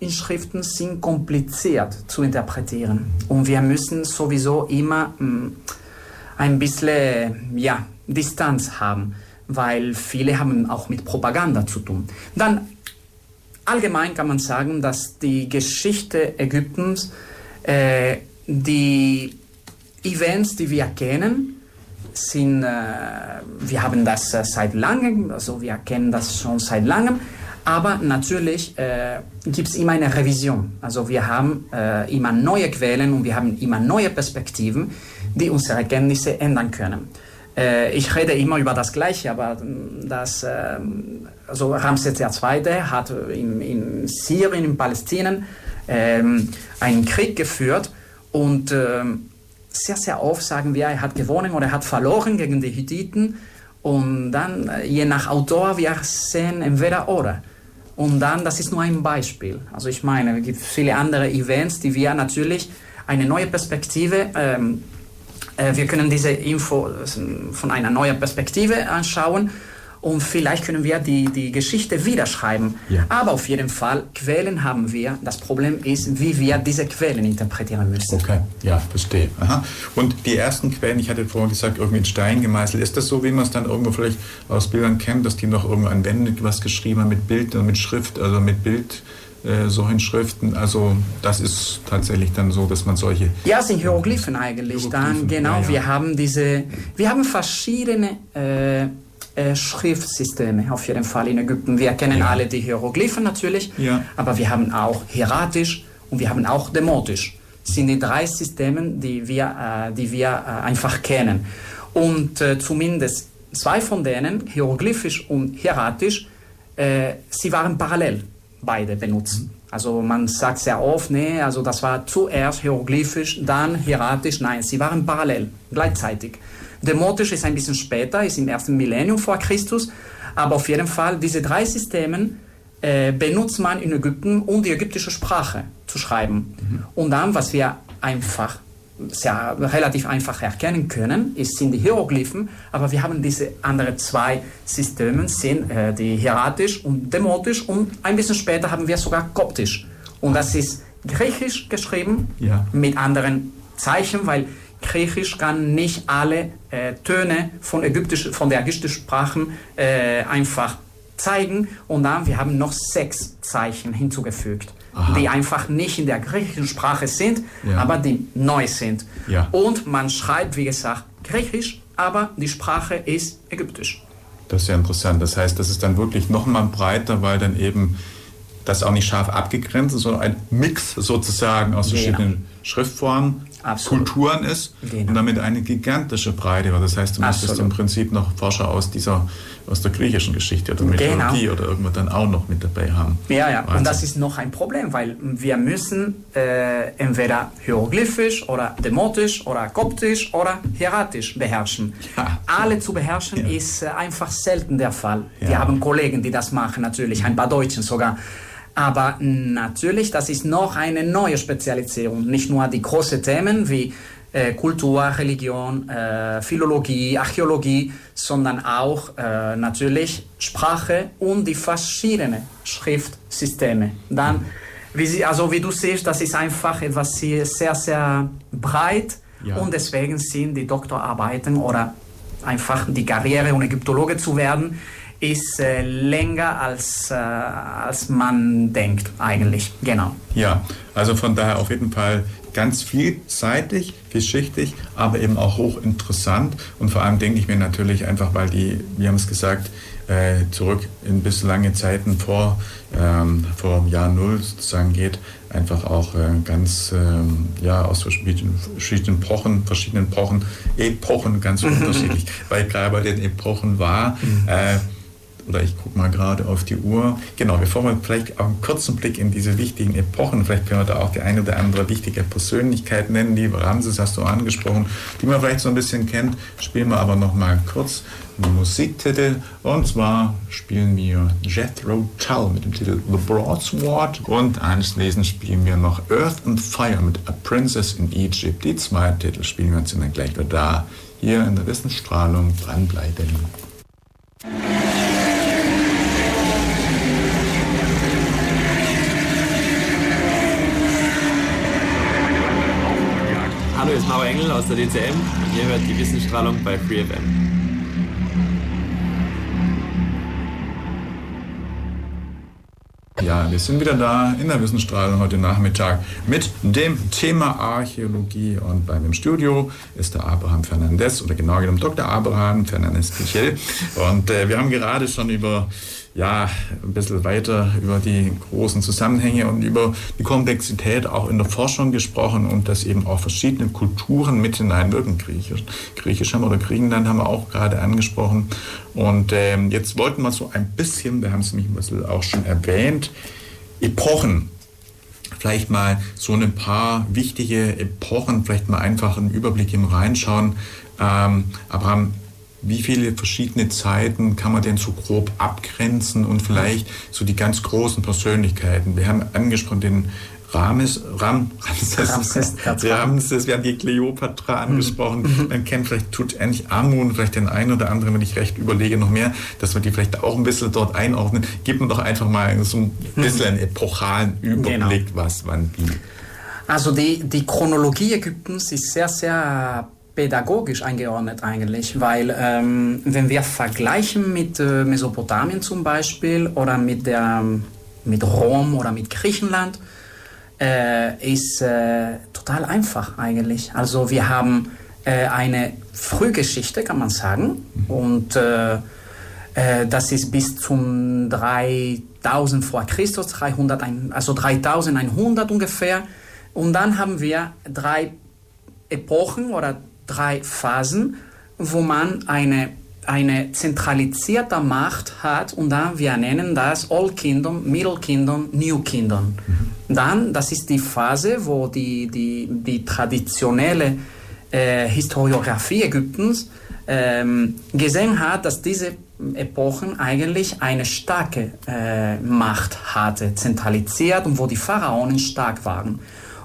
Inschriften sind kompliziert zu interpretieren. Und wir müssen sowieso immer mh, mm, ein bisschen ja, Distanz haben, weil viele haben auch mit Propaganda zu tun. Dann allgemein kann man sagen, dass die Geschichte Ägyptens, äh, die Events, die wir kennen, sind, äh, wir haben das äh, seit langem, also wir kennen das schon seit langem, aber natürlich äh, gibt es immer eine Revision. Also wir haben äh, immer neue Quellen und wir haben immer neue Perspektiven, die unsere Erkenntnisse ändern können. Äh, ich rede immer über das Gleiche, aber das, ähm, also Ramses II. hat in, in Syrien, in Palästina ähm, einen Krieg geführt und ähm, sehr, sehr oft sagen wir, er hat gewonnen oder er hat verloren gegen die Hittiten. Und dann, äh, je nach Autor, wir sehen entweder oder. Und dann, das ist nur ein Beispiel. Also ich meine, es gibt viele andere Events, die wir natürlich eine neue Perspektive, ähm, äh, wir können diese Info äh, von einer neuen Perspektive anschauen und vielleicht können wir die, die Geschichte wieder schreiben. Ja. Aber auf jeden Fall, Quellen haben wir. Das Problem ist, wie wir diese Quellen interpretieren müssen. Okay, ja, verstehe. Aha. Und die ersten Quellen, ich hatte vorhin gesagt, irgendwie in Stein gemeißelt. Ist das so, wie man es dann irgendwo vielleicht aus Bildern kennt, dass die noch irgendwo an Wände was geschrieben haben mit Bild und mit Schrift, also mit Bild? Äh, solchen Schriften. Also das ist tatsächlich dann so, dass man solche... Ja, es sind Hieroglyphen eigentlich. Hieroglyphen, dann genau, ja, ja. wir haben diese, wir haben verschiedene äh, äh, Schriftsysteme auf jeden Fall in Ägypten. Wir kennen ja. alle die Hieroglyphen natürlich, ja. aber wir haben auch Hieratisch und wir haben auch Demotisch. Das sind die drei Systeme, die wir, äh, die wir äh, einfach kennen. Und äh, zumindest zwei von denen, Hieroglyphisch und Hieratisch, äh, sie waren parallel beide benutzen. Also man sagt sehr oft, nee, also das war zuerst hieroglyphisch, dann hieratisch. Nein, sie waren parallel, gleichzeitig. Demotisch ist ein bisschen später, ist im ersten Millennium vor Christus, aber auf jeden Fall, diese drei Systeme äh, benutzt man in Ägypten, um die ägyptische Sprache zu schreiben. Mhm. Und dann, was wir einfach sehr relativ einfach erkennen können, ist, sind die Hieroglyphen, aber wir haben diese anderen zwei Systeme, sind äh, die hieratisch und demotisch und ein bisschen später haben wir sogar koptisch. Und das ist griechisch geschrieben ja. mit anderen Zeichen, weil Griechisch kann nicht alle äh, Töne von, ägyptisch, von der ägyptischen Sprache äh, einfach zeigen. Und dann, wir haben noch sechs Zeichen hinzugefügt, Aha. die einfach nicht in der griechischen Sprache sind, ja. aber die neu sind. Ja. Und man schreibt, wie gesagt, Griechisch, aber die Sprache ist ägyptisch. Das ist ja interessant. Das heißt, das ist dann wirklich noch mal breiter, weil dann eben das auch nicht scharf abgegrenzt ist, sondern ein Mix sozusagen aus genau. verschiedenen Schriftformen Absolut. Kulturen ist genau. und damit eine gigantische Breite. Das heißt, du müsstest im Prinzip noch Forscher aus dieser aus der griechischen Geschichte oder Mythologie genau. oder irgendwas dann auch noch mit dabei haben. Ja, ja. Und das ist noch ein Problem, weil wir müssen äh, entweder hieroglyphisch oder demotisch oder koptisch oder hieratisch beherrschen. Ja. Alle zu beherrschen ja. ist äh, einfach selten der Fall. Ja. Wir haben Kollegen, die das machen, natürlich, ein paar Deutschen sogar. Aber natürlich, das ist noch eine neue Spezialisierung. Nicht nur die großen Themen wie äh, Kultur, Religion, äh, Philologie, Archäologie, sondern auch äh, natürlich Sprache und die verschiedenen Schriftsysteme. Dann, wie, sie, also wie du siehst, das ist einfach etwas sehr, sehr breit ja. und deswegen sind die Doktorarbeiten oder einfach die Karriere, um Ägyptologe zu werden, ist äh, länger als, äh, als man denkt eigentlich. Genau. Ja, also von daher auf jeden Fall ganz vielseitig, vielschichtig, aber eben auch hochinteressant. Und vor allem denke ich mir natürlich einfach, weil die, wir haben es gesagt, äh, zurück in bis lange Zeiten vor, ähm, vor Jahr Null sozusagen geht, einfach auch äh, ganz ähm, ja, aus verschiedenen, verschiedenen Epochen, verschiedenen Epochen, Epochen ganz unterschiedlich, weil gerade bei den Epochen war, mhm. äh, oder ich gucke mal gerade auf die Uhr. Genau, bevor wir vielleicht auch einen kurzen Blick in diese wichtigen Epochen, vielleicht können wir da auch die eine oder andere wichtige Persönlichkeit nennen, die Ramses hast du angesprochen, die man vielleicht so ein bisschen kennt, spielen wir aber noch mal kurz Musiktitel. Und zwar spielen wir Jethro Tull mit dem Titel The Broadsword. Und anschließend spielen wir noch Earth and Fire mit A Princess in Egypt. Die zwei Titel spielen wir uns dann gleich wieder da. Hier in der Wissensstrahlung dranbleiben. Hallo, ist Mauer Engel aus der DCM. Ihr hört die Wissensstrahlung bei FreeFM. Ja, wir sind wieder da in der Wissensstrahlung heute Nachmittag mit dem Thema Archäologie. Und bei mir im Studio ist der Abraham Fernandez oder genau genommen Dr. Abraham Fernandez Kichel. Und äh, wir haben gerade schon über ja, ein bisschen weiter über die großen Zusammenhänge und über die Komplexität auch in der Forschung gesprochen und dass eben auch verschiedene Kulturen mit hineinwirken. Griechisch, Griechisch haben wir oder Griechenland haben wir auch gerade angesprochen. Und ähm, jetzt wollten wir so ein bisschen, wir haben es nämlich ein bisschen auch schon erwähnt, Epochen vielleicht mal so ein paar wichtige Epochen, vielleicht mal einfach einen Überblick im Reinschauen. Ähm, Abraham, wie viele verschiedene Zeiten kann man denn so grob abgrenzen und vielleicht so die ganz großen Persönlichkeiten? Wir haben angesprochen den Rames, Ram, Ramses, Ramses, Ramses, wir haben die Kleopatra mhm. angesprochen. Mhm. Man kennt vielleicht Tutanchamun, vielleicht den einen oder anderen, wenn ich recht überlege, noch mehr, dass wir die vielleicht auch ein bisschen dort einordnen. Gib mir doch einfach mal so ein mhm. bisschen einen epochalen Überblick, genau. was wann wie. Also die, die Chronologie Ägyptens ist sehr, sehr pädagogisch eingeordnet eigentlich, weil ähm, wenn wir vergleichen mit äh, Mesopotamien zum Beispiel oder mit, der, mit Rom oder mit Griechenland, äh, ist äh, total einfach eigentlich. Also wir haben äh, eine Frühgeschichte, kann man sagen, und äh, äh, das ist bis zum 3000 vor Christus, 300, also 3100 ungefähr. Und dann haben wir drei Epochen oder drei Phasen, wo man eine, eine zentralisierte Macht hat und dann wir nennen das Old Kingdom, Middle Kingdom, New Kingdom. Mhm. Dann, das ist die Phase, wo die, die, die traditionelle äh, Historiografie Ägyptens ähm, gesehen hat, dass diese Epochen eigentlich eine starke äh, Macht hatte, zentralisiert und wo die Pharaonen stark waren.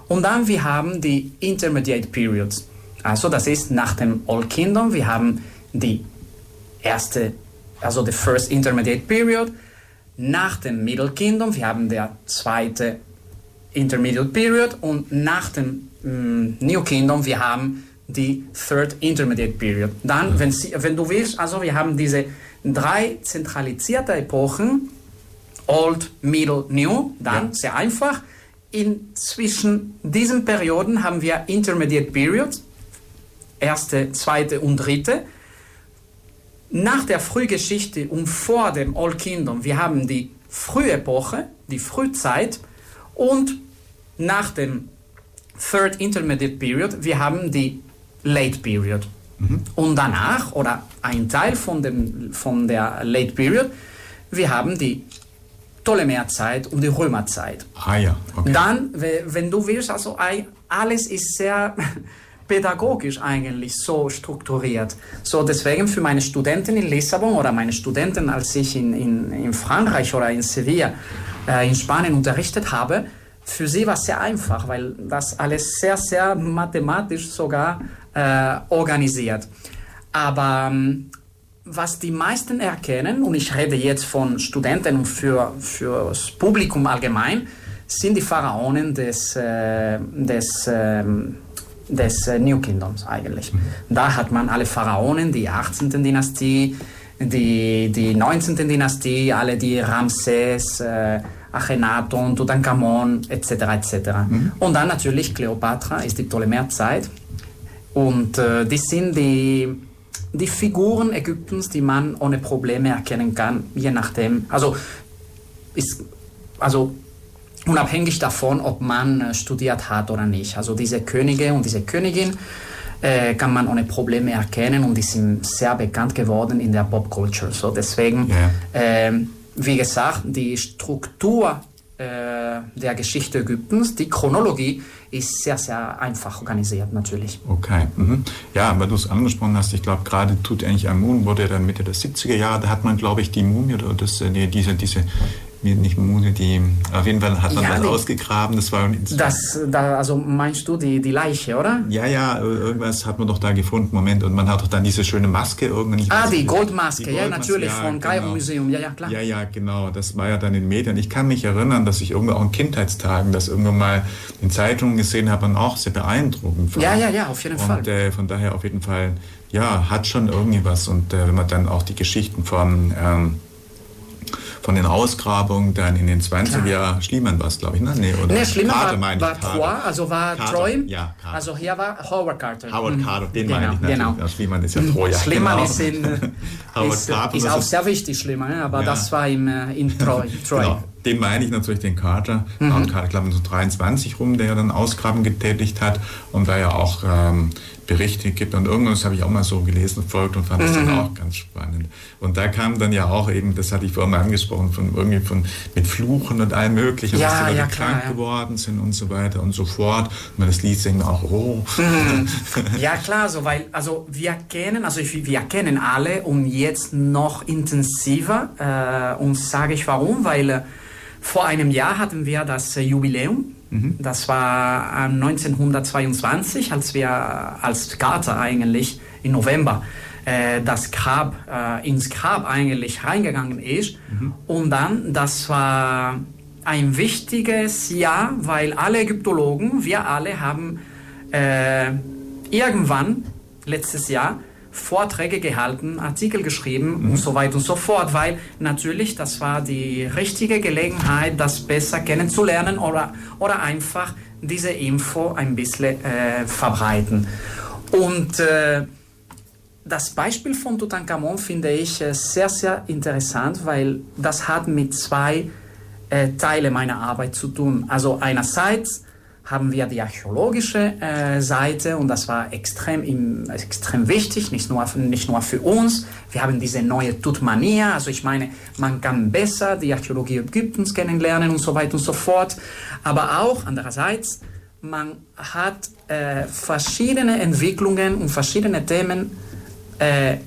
Und dann wir haben die Intermediate Periods. Also das ist nach dem Old Kingdom, wir haben die erste, also the first intermediate period. Nach dem Middle Kingdom, wir haben der zweite intermediate period und nach dem mm, New Kingdom, wir haben die third intermediate period. Dann, wenn, wenn du willst, also wir haben diese drei zentralisierte Epochen, Old, Middle, New, dann ja. sehr einfach. In zwischen diesen Perioden haben wir Intermediate Periods, erste, zweite und dritte. Nach der Frühgeschichte und vor dem Old Kingdom, wir haben die Frühepoche, die Frühzeit und nach dem Third Intermediate Period, wir haben die Late Period. Mhm. Und danach, oder ein Teil von, dem, von der Late Period, wir haben die Ptolemäerzeit und die Römerzeit. Ah ja, okay. Dann, wenn du willst, also alles ist sehr pädagogisch eigentlich so strukturiert. So deswegen für meine Studenten in Lissabon oder meine Studenten, als ich in, in, in Frankreich oder in Sevilla äh, in Spanien unterrichtet habe, für sie war es sehr einfach, weil das alles sehr, sehr mathematisch sogar äh, organisiert. Aber ähm, was die meisten erkennen, und ich rede jetzt von Studenten und für, für das Publikum allgemein, sind die Pharaonen des, äh, des ähm, des äh, New Kingdoms eigentlich. Mhm. Da hat man alle Pharaonen, die 18. Dynastie, die, die 19. Dynastie, alle die Ramses, äh, Akhenaton, Tutankhamon etc. etc. Mhm. Und dann natürlich Kleopatra ist die Ptolemäerzeit. Und äh, die sind die, die Figuren Ägyptens, die man ohne Probleme erkennen kann, je nachdem. Also, ist, also unabhängig davon, ob man äh, studiert hat oder nicht. Also diese Könige und diese Königin, äh, kann man ohne Probleme erkennen und die sind sehr bekannt geworden in der Popculture. So deswegen, Ja. ähm, wie gesagt, die Struktur äh, der Geschichte Ägyptens, die Chronologie ist sehr, sehr einfach organisiert natürlich. Okay. Mhm. Ja, weil du es angesprochen hast, ich glaube, gerade Tutanchamun wurde dann Mitte der 70er Jahre, da hat man, glaube ich, die Mumie oder das, äh, nee, diese, diese, nee, nicht Mumie, die, auf jeden Fall hat man Ja, das die- ausgegraben, das war, Das, da, also meinst du die, die Leiche, oder? ja, ja, irgendwas hat man doch da gefunden, Moment, und man hat doch dann diese schöne Maske irgendwann. Ah, die Goldmaske, die ja, Goldmaske, natürlich, ja, vom Kairo genau. Museum, ja, ja, klar. Ja, ja, genau. Das war ja dann in den Medien. Ich kann mich erinnern, dass ich irgendwo auch in Kindheitstagen das irgendwann mal in Zeitungen gesehen habe und auch sehr beeindruckend war. Ja, ja, ja, auf jeden Fall. Und äh, von daher auf jeden Fall, ja, hat schon irgendwie was. Und äh, wenn man dann auch die Geschichten von, ähm, von den Ausgrabungen dann in den 20er Jahren, Schliemann war es, glaube ich, ne? Nee, oder Nee, schlimmer Carter war, war. Troy, also war Carter, Troy. Ja, Carter. Also hier war Howard Carter. Howard Mhm. Carter, den genau, meine ich natürlich. Genau. Ja, Schliemann ist ja Troja. Schliemann genau. ist, in, äh, ist, Carter, ist auch ist- sehr wichtig, Schliemann, ne? aber Ja. das war im, äh, in Troy. Troy. Genau, den meine ich natürlich, den Carter. Mhm. Carter, glaube ich, so 23 rum, der ja dann Ausgraben getätigt hat und da ja auch ähm, Berichte gibt. Und irgendwas habe ich auch mal so gelesen, folgt und fand das Mhm. dann auch ganz spannend. Und da kam dann ja auch eben, das hatte ich vorhin mal angesprochen, von irgendwie von mit Fluchen und allem möglichen, Ja, dass die Leute ja, klar, krank ja. geworden sind und so weiter und so fort. Und man das Lied singt auch, oh. Mhm. Ja klar, so, weil also wir kennen, also ich, wir kennen alle und jetzt noch intensiver äh, und sage ich warum, weil äh, vor einem Jahr hatten wir das äh, Das war äh, 1922, als wir äh, als Carter eigentlich im November äh, das Grab äh, ins Grab eigentlich reingegangen ist. Und dann das war ein wichtiges Jahr, weil alle Ägyptologen, wir alle haben äh, irgendwann letztes Jahr Vorträge gehalten, Artikel geschrieben und so weiter und so fort, weil natürlich das war die richtige Gelegenheit, das besser kennenzulernen oder, oder einfach diese Info ein bisschen äh, verbreiten. Und äh, das Beispiel von Tutankamon finde ich äh, sehr, sehr interessant, weil das hat mit zwei äh, Teilen meiner Arbeit zu tun. Also einerseits haben wir die archäologische äh, Seite und das war extrem, im, extrem wichtig, nicht nur, nicht nur für uns. Wir haben diese neue Tutmania, also ich meine, man kann besser die Archäologie Ägyptens kennenlernen und so weiter und so fort. Aber auch andererseits, man hat äh, verschiedene Entwicklungen und verschiedene Themen äh,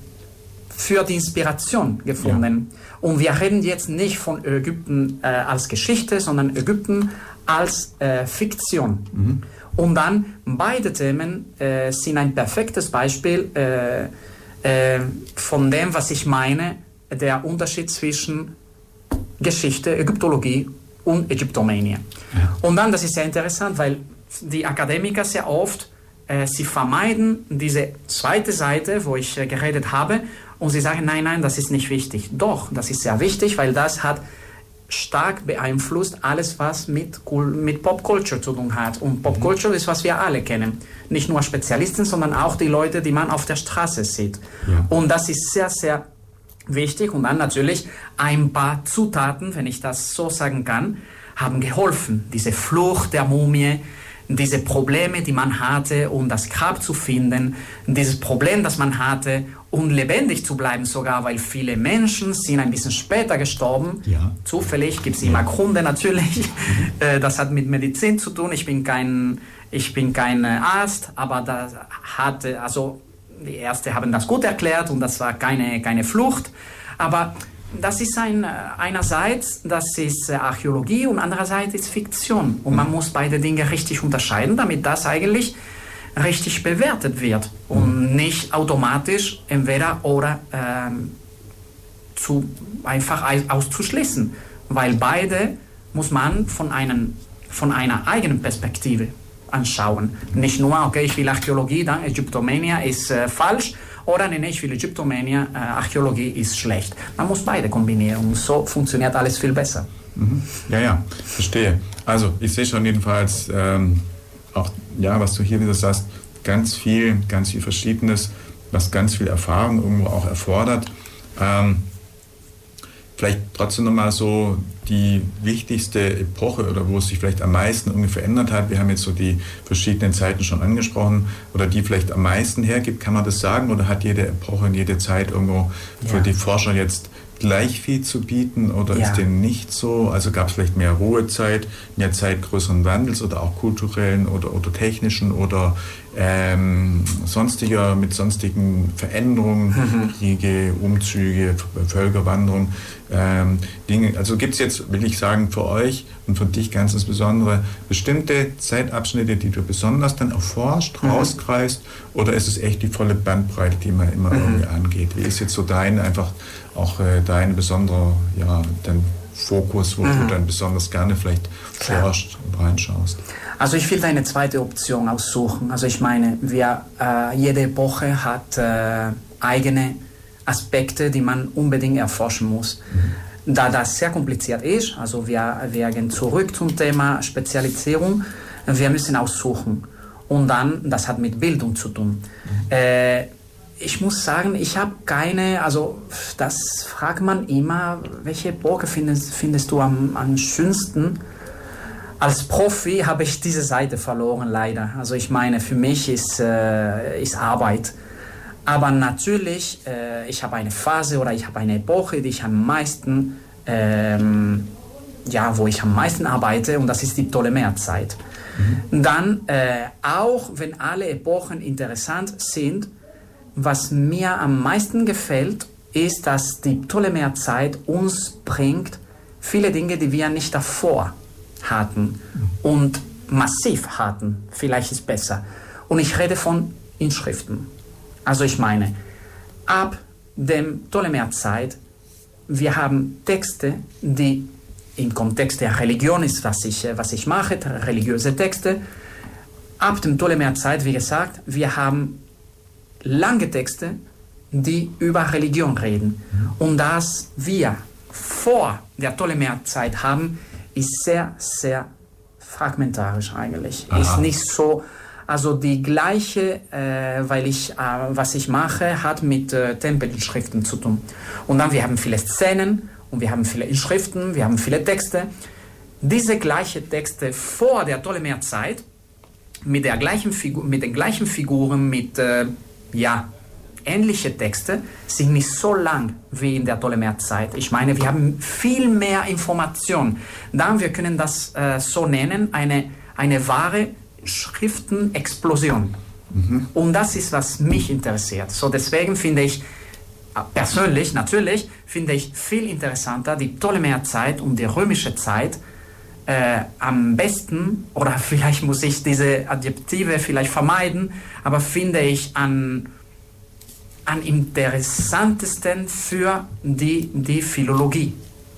für die Inspiration gefunden. Und wir reden jetzt nicht von Ägypten äh, als Geschichte, sondern Ägypten als äh, Fiktion. Und dann beide Themen äh, sind ein perfektes Beispiel äh, äh, von dem, was ich meine, der Unterschied zwischen Geschichte, Ägyptologie und Ägyptomania. Und dann, das ist sehr interessant, weil die Akademiker sehr oft, äh, sie vermeiden diese zweite Seite, wo ich geredet habe, und sie sagen, nein, nein, das ist nicht wichtig. Doch, das ist sehr wichtig, weil das hat stark beeinflusst alles, was mit, mit Popculture zu tun hat. Und Popculture ist, was wir alle kennen. Nicht nur Spezialisten, sondern auch die Leute, die man auf der Straße sieht. Ja. Und das ist sehr, sehr wichtig. Und dann natürlich ein paar Zutaten, wenn ich das so sagen kann, haben geholfen. Diese Flucht der Mumie, diese Probleme, die man hatte, um das Grab zu finden, dieses Problem, das man hatte, um lebendig zu bleiben sogar, weil viele Menschen sind ein bisschen später gestorben. Ja. Zufällig gibt es immer Gründe natürlich. Äh, Das hat mit Medizin zu tun. Ich bin kein, ich bin kein äh, Arzt, aber das hatte, also die Ärzte haben das gut erklärt und das war keine, keine Flucht. Aber das ist ein, äh, einerseits, das ist äh, Archäologie und andererseits ist Fiktion. Und man muss beide Dinge richtig unterscheiden, damit das eigentlich richtig bewertet wird und nicht automatisch entweder oder ähm, zu, einfach ei- auszuschließen. Weil beide muss man von, einem, von einer eigenen Perspektive anschauen. Nicht nur, okay, ich will Archäologie, dann Ägyptomania ist äh, falsch oder nee, ich will Ägyptomania, äh, Archäologie ist schlecht. Man muss beide kombinieren und so funktioniert alles viel besser. Ja, ja, verstehe. Also ich sehe schon jedenfalls ähm, auch, ja, was du hier wieder sagst, ganz viel, ganz viel Verschiedenes, was ganz viel Erfahrung irgendwo auch erfordert. Ähm, vielleicht trotzdem nochmal so die wichtigste Epoche oder wo es sich vielleicht am meisten irgendwie verändert hat. Wir haben jetzt so die verschiedenen Zeiten schon angesprochen oder die vielleicht am meisten hergibt. Kann man das sagen oder hat jede Epoche und jede Zeit irgendwo für Ja. die Forscher jetzt gleich viel zu bieten oder Ja. ist dem nicht so? Also gab es vielleicht mehr Ruhezeit, mehr Zeit größeren Wandels oder auch kulturellen oder, oder technischen oder ähm, sonstiger mit sonstigen Veränderungen, Mhm. Kriege, Umzüge, Völkerwanderung, ähm, Dinge. Also gibt es jetzt, will ich sagen, für euch und für dich ganz insbesondere bestimmte Zeitabschnitte, die du besonders dann erforscht, Mhm. rauskreist oder ist es echt die volle Bandbreite, die man immer Mhm. irgendwie angeht? Wie ist jetzt so dein einfach auch äh, dein besonderer, ja, dein Fokus, wo du dann besonders gerne vielleicht Mhm. Klar. forscht und reinschaust? Also ich will eine zweite Option aussuchen. Also ich meine, wir, äh, jede Epoche hat äh, eigene Aspekte, die man unbedingt erforschen muss. Da das sehr kompliziert ist, also wir, wir gehen zurück zum Thema Spezialisierung, wir müssen aussuchen. Und dann, das hat mit Bildung zu tun. Äh, ich muss sagen, ich habe keine, also das fragt man immer, welche Epoche findest, findest du am, am schönsten? Als Profi habe ich diese Seite verloren, leider. Also ich meine, für mich ist, äh, ist Arbeit. Aber natürlich, äh, ich habe eine Phase oder ich habe eine Epoche, die ich am meisten, ähm, ja, wo ich am meisten arbeite und das ist die Ptolemäerzeit. Dann, äh, auch wenn alle Epochen interessant sind, was mir am meisten gefällt, ist, dass die Ptolemäerzeit uns bringt viele Dinge, die wir nicht davor hatten und massiv hatten. Vielleicht ist besser. Und ich rede von Inschriften. Also ich meine, ab dem Ptolemäerzeit, wir haben Texte, die im Kontext der Religion ist, was ich, äh, was ich mache, religiöse Texte. Ab dem Ptolemäerzeit, wie gesagt, wir haben lange Texte, die über Religion reden. Und das wir vor der Ptolemäerzeit haben, ist sehr, sehr fragmentarisch eigentlich. Ist nicht so, also die gleiche, äh, weil ich, äh, was ich mache, hat mit äh, Tempelinschriften zu tun. Und dann, wir haben viele Szenen und wir haben viele Inschriften, wir haben viele Texte. Diese gleichen Texte vor der Ptolemäerzeit, mit, der gleichen Figur, mit den gleichen Figuren, mit, äh, ja, ähnliche Texte sind nicht so lang wie in der Ptolemäerzeit. Ich meine, wir haben viel mehr Informationen. Dann, wir können das äh, so nennen, eine, eine wahre Schriftenexplosion. Und das ist, was mich interessiert. So deswegen finde ich, äh, persönlich natürlich, finde ich viel interessanter die Ptolemäerzeit und die römische Zeit, äh, am besten, oder vielleicht muss ich diese Adjektive vielleicht vermeiden, aber finde ich an, am interessantesten für die, die Philologie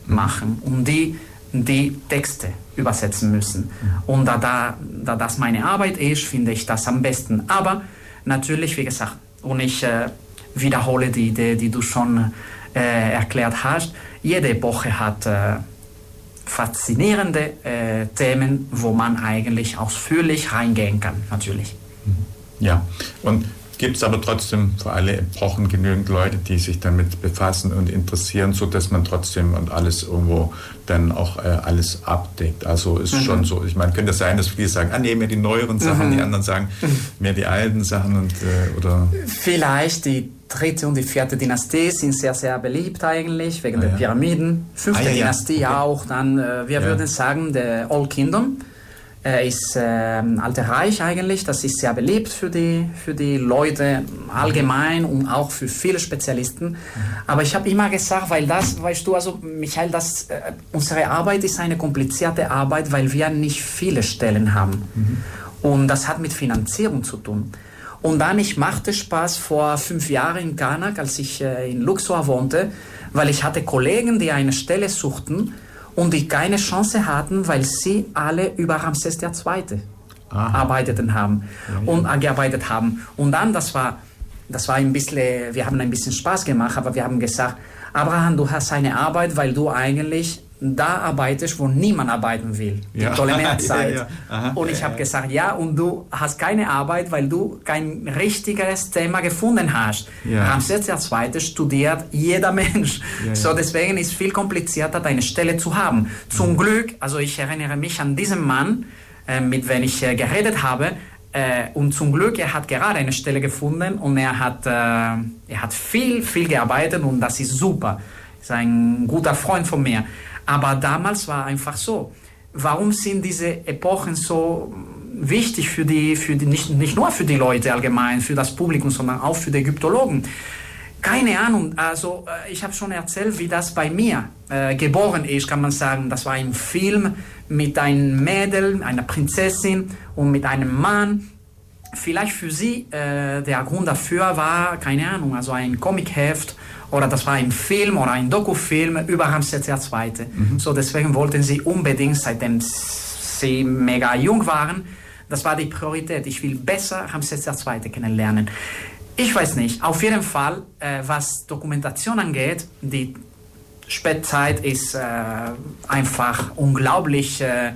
machen und die, die Texte übersetzen müssen. Und da, da, da das meine Arbeit ist, finde ich das am besten. Aber natürlich, wie gesagt, und ich äh, wiederhole die Idee, die du schon äh, erklärt hast, jede Epoche hat äh, faszinierende äh, Themen, wo man eigentlich ausführlich reingehen kann, natürlich. Ja, und gibt es aber trotzdem für alle Epochen genügend Leute, die sich damit befassen und interessieren, so dass man trotzdem und alles irgendwo dann auch äh, alles abdeckt. Also ist schon so. Ich meine, könnte sein, dass viele sagen, ah nee, mehr die neueren Sachen, die anderen sagen, mehr die alten Sachen und äh, oder Vielleicht die dritte und die vierte Dynastie sind sehr, sehr beliebt eigentlich, wegen Ah, der ja. Pyramiden. Fünfte Ah, ja, ja. Dynastie Okay. auch, dann, äh, wir würden sagen, der Old Kingdom äh, ist äh, Alte Reich eigentlich. Das ist sehr beliebt für die, für die Leute allgemein und auch für viele Spezialisten. Aber ich habe immer gesagt, weil das, weißt du, also Michael, das, äh, unsere Arbeit ist eine komplizierte Arbeit, weil wir nicht viele Stellen haben. Und das hat mit Finanzierung zu tun. Und dann, ich machte Spaß vor fünf Jahren in Karnak, als ich äh, in Luxor wohnte, weil ich hatte Kollegen, die eine Stelle suchten und die keine Chance hatten, weil sie alle über Ramses II. arbeiteten haben und gearbeitet haben. Und dann, das war, das war ein bisschen, wir haben ein bisschen Spaß gemacht, aber wir haben gesagt, Abraham, du hast eine Arbeit, weil du eigentlich da arbeitest, wo niemand arbeiten will, die Ja. Ptolemäerzeit. Ja, ja. Aha. Und ich habe gesagt, ja, und du hast keine Arbeit, weil du kein richtiges Thema gefunden hast. Ja. Ramses II. studiert jeder Mensch. Ja, So ja. deswegen ist viel komplizierter, deine Stelle zu haben. Zum Glück, also ich erinnere mich an diesen Mann, äh, mit dem ich äh, geredet habe, äh, und zum Glück, er hat gerade eine Stelle gefunden und er hat, äh, er hat viel, viel gearbeitet und das ist super. Ist ein guter Freund von mir. Aber damals war einfach so. Warum sind diese Epochen so wichtig für die, für die nicht, nicht nur für die Leute allgemein, für das Publikum, sondern auch für die Ägyptologen? Keine Ahnung, also äh, ich habe schon erzählt, wie das bei mir äh, geboren ist, kann man sagen. Das war ein Film mit einem Mädel, einer Prinzessin und mit einem Mann. Vielleicht für sie äh, der Grund dafür war, keine Ahnung, also ein Comicheft oder das war ein Film oder ein Dokufilm über Ramses II. So deswegen wollten sie unbedingt, seitdem sie mega jung waren, das war die Priorität. Ich will besser Ramses II. kennenlernen. Ich weiß nicht. Auf jeden Fall, äh, was Dokumentation angeht, die Spätzeit ist äh, einfach unglaublich äh,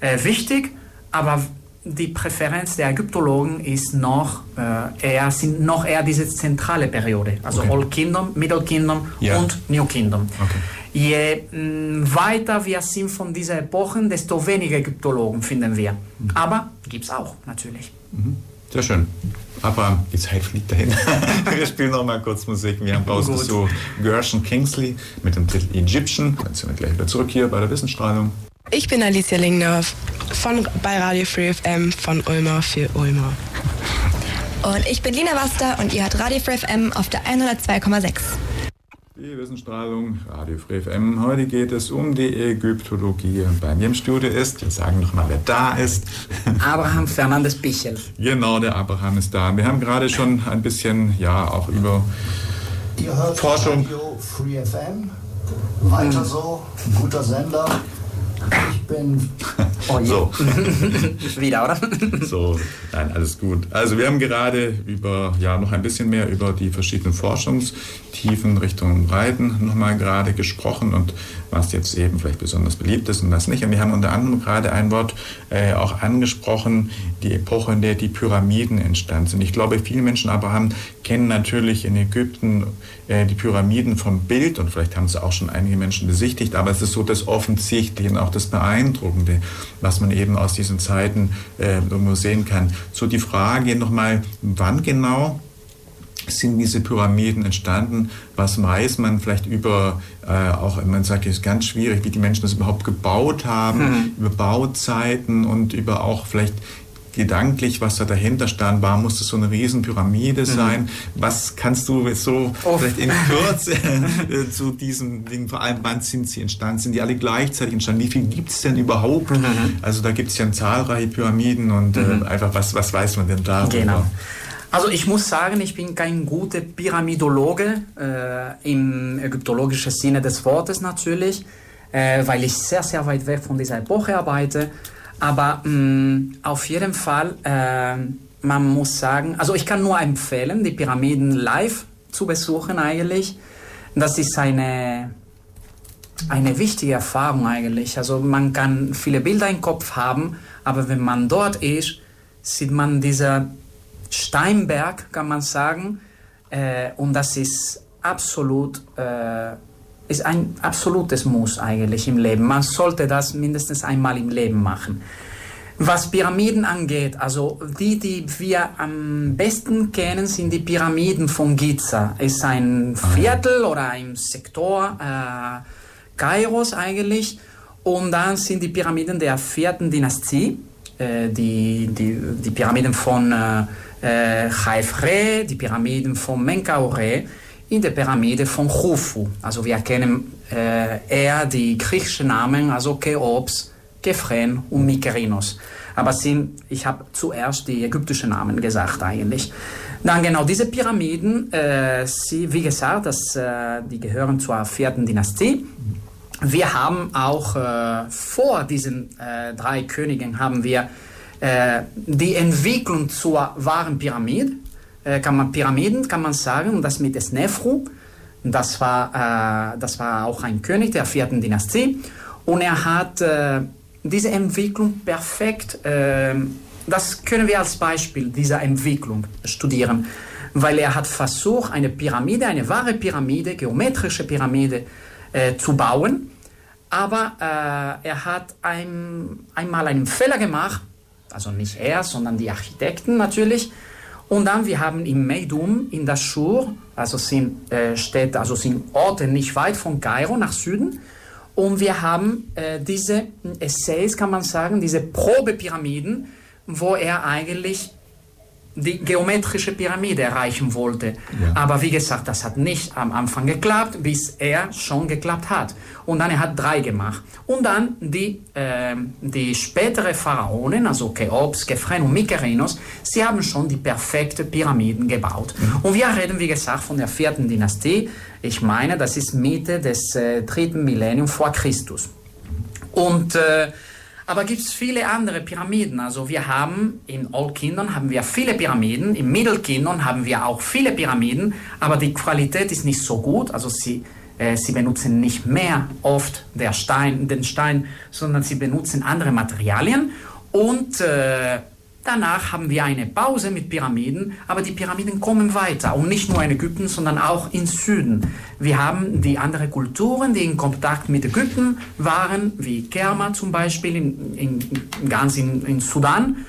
äh, wichtig, aber die Präferenz der Ägyptologen ist noch äh, eher, sind noch eher diese zentrale Periode, also Okay. Old Kingdom, Middle Kingdom Ja. und New Kingdom. Okay. Je mh, weiter wir sind von dieser Epochen, desto weniger Ägyptologen finden wir. Aber gibt es auch natürlich. Sehr schön. Aber die Zeit fliegt dahin. wir spielen noch mal kurz Musik. Wir haben rausgesucht Gershon Kingsley mit dem Titel Egyptian. Dann sind wir gleich wieder zurück hier bei der Wissensstrahlung. Ich bin Alicia Lingdorf von, bei Radio Free FM von Ulmer für Ulmer. Und ich bin Lina Waster und ihr hört Radio Free FM auf der 102,6. Die Wissensstrahlung, Radio Free FM. Heute geht es um die Ägyptologie. Bei mir im Studio ist, wir sagen noch mal, wer da ist. Abraham Fernandes Pichel. genau, der Abraham ist da. Wir haben gerade schon ein bisschen, ja, auch über Ihr hört Forschung. Radio Free FM. Weiter so, ein guter Sender. Ich bin Oh je. so. Wieder, oder? So, nein, alles gut. Also wir haben gerade über, ja, noch ein bisschen mehr über die verschiedenen Forschungstiefen, Richtungen, Breiten nochmal gerade gesprochen und was jetzt eben vielleicht besonders beliebt ist und was nicht. Und wir haben unter anderem gerade ein Wort äh, auch angesprochen, die Epoche, in der die Pyramiden entstanden sind. Ich glaube, viele Menschen aber haben, kennen natürlich in Ägypten die Pyramiden vom Bild und vielleicht haben es auch schon einige Menschen besichtigt, aber es ist so das Offensichtliche und auch das Beeindruckende, was man eben aus diesen Zeiten äh, irgendwo sehen kann. So die Frage nochmal, wann genau sind diese Pyramiden entstanden? Was weiß man vielleicht über, äh, auch man sagt, es ist ganz schwierig, wie die Menschen das überhaupt gebaut haben, über Bauzeiten und über auch vielleicht gedanklich, was da dahinter stand, war, muss das so eine Riesenpyramide sein? Was kannst du jetzt so Oh. vielleicht in Kürze äh, zu diesen Dingen, vor allem wann sind sie entstanden? Sind die alle gleichzeitig entstanden? Wie viel gibt es denn überhaupt? Also da gibt es ja zahlreiche Pyramiden und äh, einfach, was, was weiß man denn darüber? Genau. Also ich muss sagen, ich bin kein guter Pyramidologe äh, im ägyptologischen Sinne des Wortes natürlich, äh, weil ich sehr, sehr weit weg von dieser Epoche arbeite. Aber mh, auf jeden Fall, äh, man muss sagen, also ich kann nur empfehlen, die Pyramiden live zu besuchen eigentlich. Das ist eine, eine wichtige Erfahrung eigentlich. Also man kann viele Bilder im Kopf haben, aber wenn man dort ist, sieht man dieser Steinberg, kann man sagen, äh, und das ist absolut, äh, ist ein absolutes Muss eigentlich im Leben. Man sollte das mindestens einmal im Leben machen. Was Pyramiden angeht, also die, die wir am besten kennen, sind die Pyramiden von Giza. Ist ein Viertel oder ein Sektor äh, Kairos eigentlich. Und dann sind die Pyramiden der vierten Dynastie, äh, die, die, die Pyramiden von äh, äh, Chayfre, die Pyramiden von Menkaure, in der Pyramide von Khufu. Also wir kennen äh, eher die griechischen Namen, also Cheops, Kephren und Mykerinos. Aber sind, ich habe zuerst die ägyptischen Namen gesagt eigentlich. Dann genau diese Pyramiden, äh, sie, wie gesagt, das, äh, die gehören zur vierten Dynastie. Wir haben auch äh, vor diesen äh, drei Königen haben wir äh, die Entwicklung zur wahren Pyramide, äh, kann man Pyramiden kann man sagen, und das mit Snefru. Das war, äh, das war auch ein König der vierten Dynastie. Und er hat äh, diese Entwicklung perfekt, äh, das können wir als Beispiel dieser Entwicklung studieren, weil er hat versucht, eine Pyramide, eine wahre Pyramide, geometrische Pyramide äh, zu bauen, aber äh, er hat ein, einmal einen Fehler gemacht, also nicht er, sondern die Architekten natürlich, und dann, wir haben im Meidum, in der Schur, also sind äh, Städte, also sind Orte nicht weit von Kairo nach Süden. Und wir haben äh, diese Essays, kann man sagen, diese Probepyramiden, wo er eigentlich die geometrische Pyramide erreichen wollte. Ja. Aber wie gesagt, das hat nicht am Anfang geklappt, bis er schon geklappt hat. Und dann er hat drei gemacht. Und dann die, äh, die spätere Pharaonen, also Cheops, Kefren und Mykerinos, sie haben schon die perfekte Pyramiden gebaut. Mhm. Und wir reden, wie gesagt, von der vierten Dynastie. Ich meine, das ist Mitte des äh, dritten Millennium vor Christus. Und äh, aber gibt es viele andere Pyramiden. Also wir haben in Old Kingdom haben wir viele Pyramiden, im Middle Kingdom haben wir auch viele Pyramiden, aber die Qualität ist nicht so gut. Also sie, äh, sie benutzen nicht mehr oft der Stein, den Stein, sondern sie benutzen andere Materialien und äh, Danach haben wir eine Pause mit Pyramiden, aber die Pyramiden kommen weiter und nicht nur in Ägypten, sondern auch im Süden. Wir haben die anderen Kulturen, die in Kontakt mit Ägypten waren, wie Kerma zum Beispiel, in, in, ganz in, in Sudan,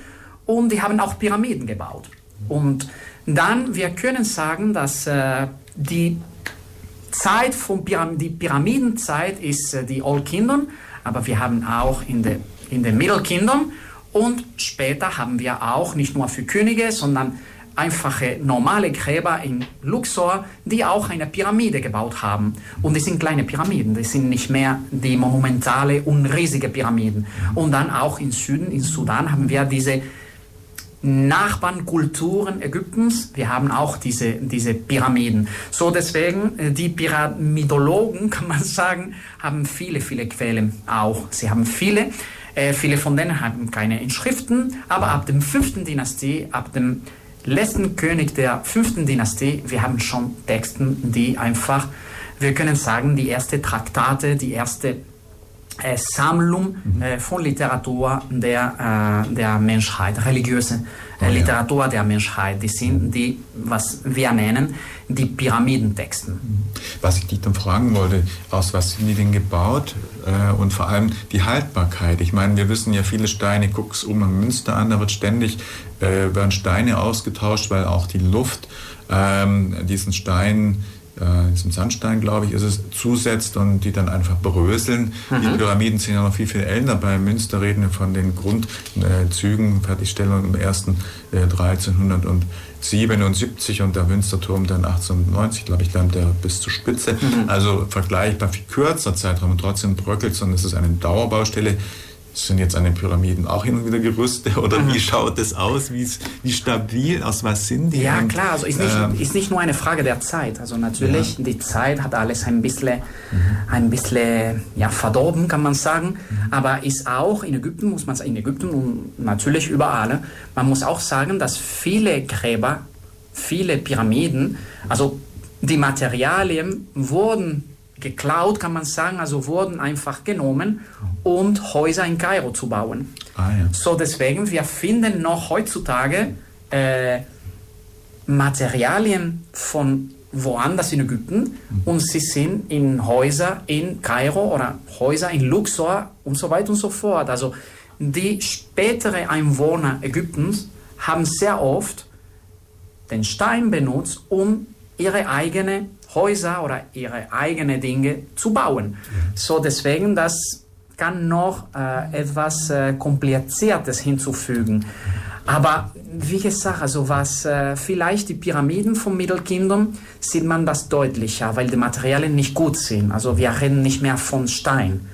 und die haben auch Pyramiden gebaut. Und dann, wir können sagen, dass äh, die Zeit von Pyram die Pyramidenzeit ist äh, die Old Kingdom, aber wir haben auch in der in Middle Kingdom und später haben wir auch nicht nur für Könige, sondern einfache normale Gräber in Luxor, die auch eine Pyramide gebaut haben. Und die sind kleine Pyramiden, die sind nicht mehr die monumentale und riesige Pyramiden. Und dann auch im Süden, in Sudan, haben wir diese Nachbarnkulturen Ägyptens. Wir haben auch diese, diese Pyramiden. So deswegen, äh, die Pyramidologen, kann man sagen, haben viele, viele Quellen auch. Sie haben viele. Äh, viele von denen haben keine Inschriften, aber ab dem fünften Dynastie, ab dem letzten König der fünften Dynastie, wir haben schon Texten, die einfach, wir können sagen, die erste Traktate, die erste Sammlung mhm. von Literatur der, äh, der Menschheit, religiöse oh, Literatur ja. der Menschheit. Die sind die, was wir nennen, die Pyramidentexten. Mhm. Was ich dich dann fragen wollte, aus was sind die denn gebaut äh, und vor allem die Haltbarkeit. Ich meine, wir wissen ja viele Steine, guck's um am Münster an, da wird ständig äh, werden Steine ausgetauscht, weil auch die Luft ähm, diesen Stein äh, diesem Sandstein, glaube ich, ist es, zusetzt und die dann einfach bröseln. Mhm. Die Pyramiden sind ja noch viel, viel älter. Bei Münster reden wir von den Grundzügen, äh, Fertigstellung im ersten äh, 1377 und der Münsterturm dann 1890, glaube ich, lernt der bis zur Spitze. Mhm. Also vergleichbar viel kürzer Zeitraum und trotzdem bröckelt, sondern es ist eine Dauerbaustelle sind jetzt an den Pyramiden auch hin und wieder Gerüste oder mhm. wie schaut es aus? Wie, wie stabil? Aus was sind die? Ja, klar, also ist nicht, ähm, ist nicht nur eine Frage der Zeit. Also natürlich, ja. die Zeit hat alles ein bisschen, mhm. ein bisschen ja, verdorben, kann man sagen. Mhm. Aber ist auch in Ägypten, muss man sagen, in Ägypten und natürlich überall, man muss auch sagen, dass viele Gräber, viele Pyramiden, also die Materialien wurden geklaut, kann man sagen, also wurden einfach genommen, um Häuser in Kairo zu bauen. Ah, ja. So deswegen, wir finden noch heutzutage äh, Materialien von woanders in Ägypten mhm. und sie sind in Häuser in Kairo oder Häuser in Luxor und so weiter und so fort. Also die späteren Einwohner Ägyptens haben sehr oft den Stein benutzt, um ihre eigene Häuser oder ihre eigenen Dinge zu bauen. Mhm. So deswegen, das kann noch äh, etwas äh, Kompliziertes hinzufügen. Aber wie gesagt, also was äh, vielleicht die Pyramiden vom Middle Kingdom sieht man das deutlicher, weil die Materialien nicht gut sind. Also wir reden nicht mehr von Stein.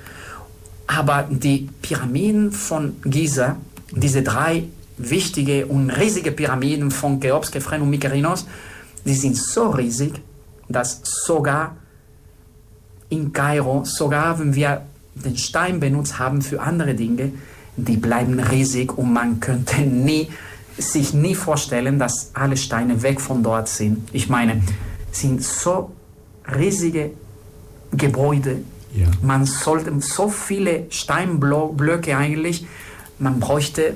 Aber die Pyramiden von Giza, diese drei wichtige und riesige Pyramiden von Cheops, Kefren und Mykerinos, die sind so riesig, dass sogar in Kairo, sogar wenn wir den Stein benutzt haben für andere Dinge, die bleiben riesig und man könnte nie, sich nie vorstellen, dass alle Steine weg von dort sind. Ich meine, sind so riesige Gebäude. Ja. Man sollte so viele Steinblöcke eigentlich, man bräuchte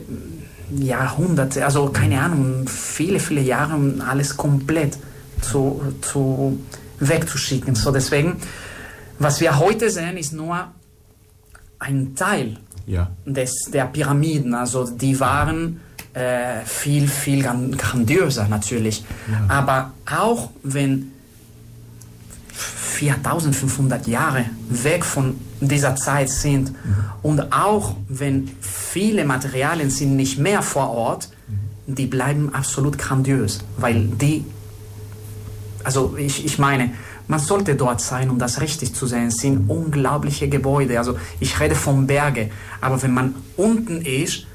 Jahrhunderte, also keine Ahnung, viele, viele Jahre, um alles komplett zu, zu wegzuschicken. So deswegen, was wir heute sehen, ist nur ein Teil Ja. des, der Pyramiden. Also die waren äh, viel, viel gran- grandiöser natürlich. Aber auch wenn 4500 Jahre weg von dieser Zeit sind und auch wenn viele Materialien sind nicht mehr vor Ort, die bleiben absolut grandiös, weil die also ich, ich meine, man sollte dort sein, um das richtig zu sehen. Es sind unglaubliche Gebäude. Also ich rede von Berge, aber wenn man unten ist,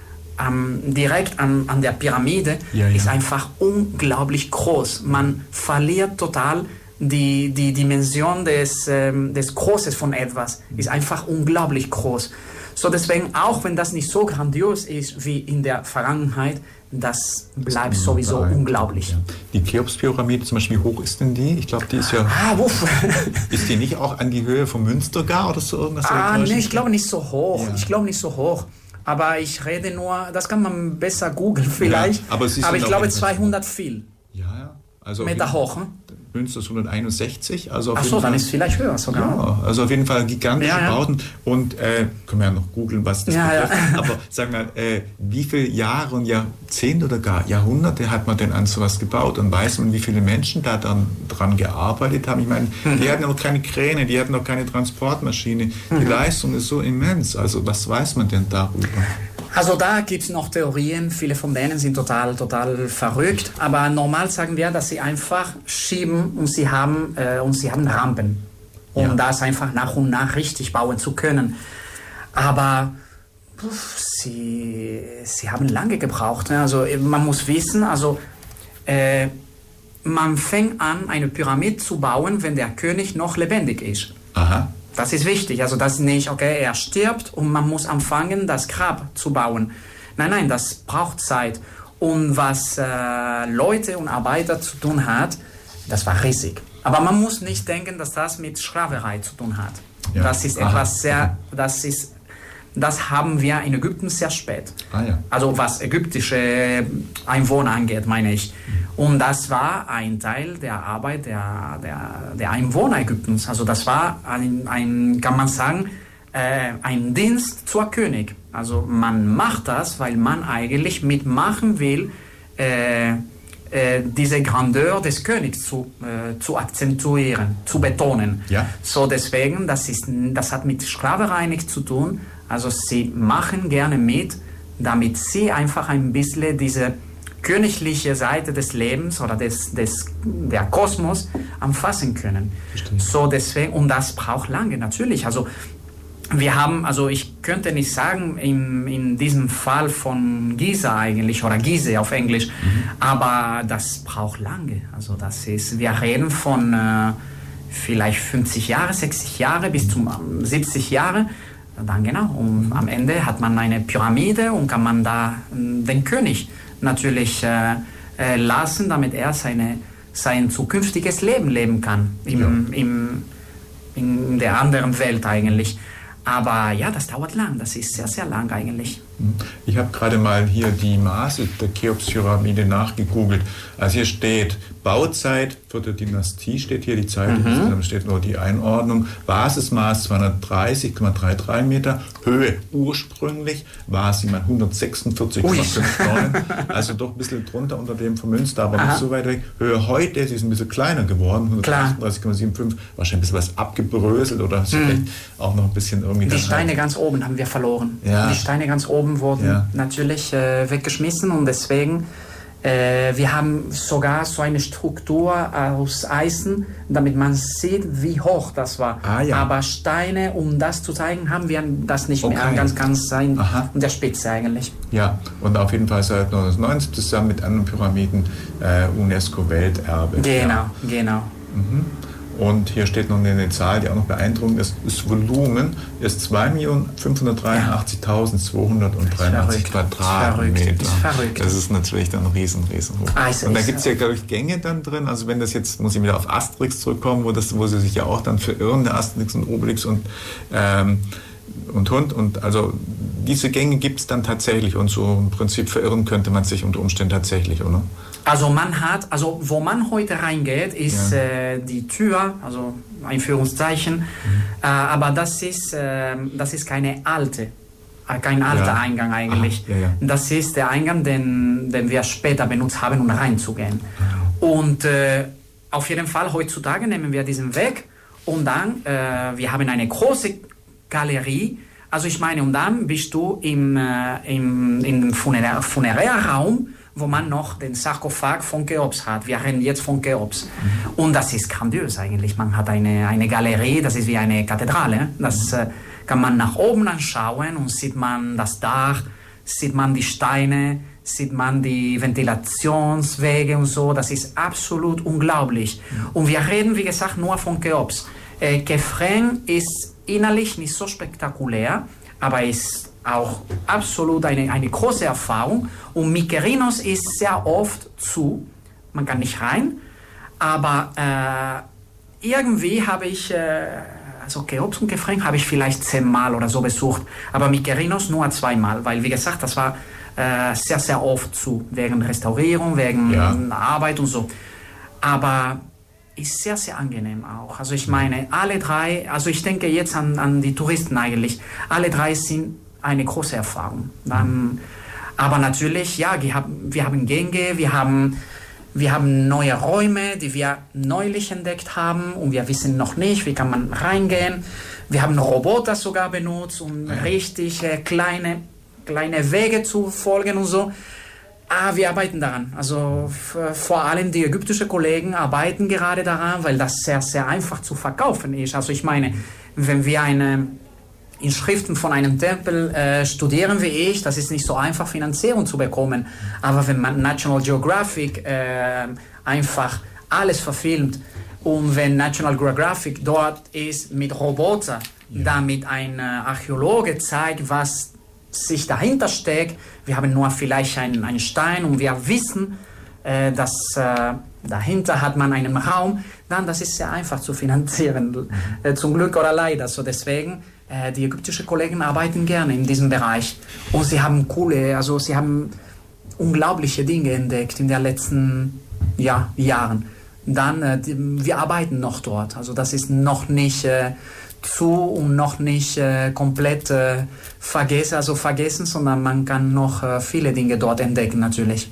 ähm, direkt an, an der Pyramide, Ja, ja. ist einfach unglaublich groß. Man verliert total die, die Dimension des, ähm, des Großes von etwas. Ist einfach unglaublich groß. So deswegen, auch wenn das nicht so grandios ist wie in der Vergangenheit, das bleibt sowieso Nein. unglaublich. Ja. Die Cheops-Pyramide zum Beispiel, wie hoch ist denn die? Ich glaube, die ist ja. Ah, wuff. Ist die nicht auch an die Höhe vom Münster gar oder so irgendwas? Ah, nee, ich glaube nicht so hoch. Ja. Ich glaube nicht so hoch. Aber ich rede nur, das kann man besser googeln vielleicht. aber ist aber dann ich glaube etwas- 200 viel. Ja, ja. Also Meter hoch. Hm? Münster ist 161. Also auf Ach jeden so, dann Fall- ist es vielleicht höher sogar. Ja, also auf jeden Fall gigantische Ja, ja. Bauten. Und äh, können wir ja noch googeln, was das Ja, betrifft. Aber sag mal, äh, wie viele Jahre und Jahrzehnte oder gar Jahrhunderte hat man denn an sowas gebaut? Und weiß man, wie viele Menschen da dann dran gearbeitet haben? Ich meine, Mhm. die hatten ja noch keine Kräne, die hatten noch keine Transportmaschine. Die Mhm. Leistung ist so immens. Also was weiß man denn darüber? Also da gibt es noch Theorien, viele von denen sind total, total verrückt, aber normal sagen wir, dass sie einfach schieben und sie haben, äh, und sie haben Rampen, um Ja. das einfach nach und nach richtig bauen zu können. Aber puh, sie, sie haben lange gebraucht. Ne? Also äh, man muss wissen, also äh, man fängt an, eine Pyramide zu bauen, wenn der König noch lebendig ist. Aha. Das ist wichtig. Also das ist nicht, okay, er stirbt und man muss anfangen, das Grab zu bauen. Nein, nein, das braucht Zeit. Und was äh, Leute und Arbeiter zu tun hat, das war riesig. Aber man muss nicht denken, dass das mit Sklaverei zu tun hat. Ja. Das ist Aha. etwas sehr, das ist, das haben wir in Ägypten sehr spät. Ah ja. Also was ägyptische Einwohner angeht, meine ich. Und das war ein Teil der Arbeit der, der, der Einwohner Ägyptens. Also das war ein, ein kann man sagen, äh, ein Dienst zur König. Also man macht das, weil man eigentlich mitmachen will, äh, äh, diese Grandeur des Königs zu, äh, zu akzentuieren, zu betonen. Ja. So deswegen, das, ist, das hat mit Sklaverei nichts zu tun. Also sie machen gerne mit, damit sie einfach ein bisschen diese königliche Seite des Lebens oder des, des, der Kosmos anfassen können. So deswegen, und das braucht lange, natürlich. Also wir haben, also ich könnte nicht sagen, in, in diesem Fall von Giza eigentlich, oder Gizeh auf Englisch, aber das braucht lange. Also das ist, wir reden von äh, vielleicht 50 Jahre, 60 Jahre bis zum ähm, 70 Jahre. Dann genau, und am Ende hat man eine Pyramide und kann man da äh, den König natürlich äh, äh, lassen, damit er seine, sein zukünftiges Leben leben kann im, im, in der anderen Welt eigentlich. Aber ja, das dauert lang, das ist sehr, sehr lang eigentlich. Ich habe gerade mal hier die Maße der Cheops-Pyramide nachgegoogelt. Also hier steht Bauzeit für die Dynastie, steht hier die Zeit, Mhm. dann steht nur die Einordnung. Basismaß 230,33 Meter, Höhe ursprünglich war sie mal 146,59. Also doch ein bisschen drunter unter dem von Münster, aber Aha. nicht so weit weg. Höhe heute, sie ist ein bisschen kleiner geworden, Klar. 138,75, wahrscheinlich ein bisschen was abgebröselt oder vielleicht auch noch ein bisschen irgendwie... Mhm. Die dann Steine halt- ganz oben haben wir verloren. Ja. Die Steine ganz oben wurden Ja. natürlich äh, weggeschmissen und deswegen, äh, wir haben sogar so eine Struktur aus Eisen, damit man sieht, wie hoch das war. Ah, ja. Aber Steine, um das zu zeigen, haben wir das nicht mehr Okay. ganz, ganz sein, Aha. an der Spitze eigentlich. Ja, und auf jeden Fall seit 1990 zusammen mit anderen Pyramiden äh, UNESCO-Welterbe. Genau, Ja. genau. Und hier steht noch eine Zahl, die auch noch beeindruckend ist. Das Volumen ist 2.583.283 Quadratmeter. Das ist verrückt. Das ist natürlich dann riesen, riesen hoch. Ist- Und da gibt es ja, glaube ich, Gänge dann drin. Also wenn das jetzt, muss ich wieder auf Asterix zurückkommen, wo, das, wo sie sich ja auch dann verirren, der Asterix und Obelix und, ähm, und Hund. Und also diese Gänge gibt es dann tatsächlich. Und so im Prinzip verirren könnte man sich unter Umständen tatsächlich, oder? Also man hat, also wo man heute reingeht, ist Ja. äh, die Tür, also Einführungszeichen, Mhm. äh, aber das ist, äh, das ist keine alte, äh, kein alter Ja. Eingang eigentlich. Aha, ja. Das ist der Eingang, den, den wir später benutzt haben, um reinzugehen. Ah. Und äh, auf jeden Fall heutzutage nehmen wir diesen Weg und dann, äh, wir haben eine große Galerie. Also ich meine, und dann bist du im, äh, im, im Funerär, Funerärraum, wo man noch den Sarkophag von Cheops hat. Wir reden jetzt von Cheops. Und das ist grandios eigentlich. Man hat eine, eine Galerie, das ist wie eine Kathedrale. Das äh, kann man nach oben anschauen und sieht man das Dach, sieht man die Steine, sieht man die Ventilationswege und so. Das ist absolut unglaublich. Und wir reden, wie gesagt, nur von Cheops. Äh, Kefren ist innerlich nicht so spektakulär, aber ist auch absolut eine, eine große Erfahrung. Und Mykerinos ist sehr oft zu. Man kann nicht rein. Aber äh, irgendwie habe ich, äh, also Cheops und Kefren habe ich vielleicht zehnmal oder so besucht. Aber Mykerinos nur zweimal, weil wie gesagt, das war äh, sehr, sehr oft zu. Wegen Restaurierung, wegen Ja. Arbeit und so. Aber ist sehr, sehr angenehm auch. Also ich meine, alle drei, also ich denke jetzt an, an die Touristen eigentlich, alle drei sind eine große Erfahrung. Dann, aber natürlich, ja, wir haben, Gänge, wir haben, wir haben neue Räume, die wir neulich entdeckt haben und wir wissen noch nicht, wie kann man reingehen. Wir haben Roboter sogar benutzt, um richtig äh, kleine, kleine Wege zu folgen und so. Ah, wir arbeiten daran. Also vor allem die ägyptischen Kollegen arbeiten gerade daran, weil das sehr, sehr einfach zu verkaufen ist. Also ich meine, wenn wir eine Inschriften von einem Tempel äh, studieren wie ich, das ist nicht so einfach, Finanzierung zu bekommen. Aber wenn man National Geographic äh, einfach alles verfilmt und wenn National Geographic dort ist mit Roboter, damit ein äh, Archäologe zeigt, was sich dahinter steckt. Wir haben nur vielleicht einen, einen Stein und wir wissen, äh, dass äh, dahinter hat man einen Raum. Dann, das ist sehr einfach zu finanzieren, äh, zum Glück oder leider. So deswegen, äh, die ägyptischen Kollegen arbeiten gerne in diesem Bereich und sie haben coole, also sie haben unglaubliche Dinge entdeckt in den letzten ja, Jahren. Dann, äh, die, wir arbeiten noch dort. Also das ist noch nicht äh, zu und noch nicht komplett vergessen, also vergessen, sondern man kann noch äh, viele Dinge dort entdecken natürlich.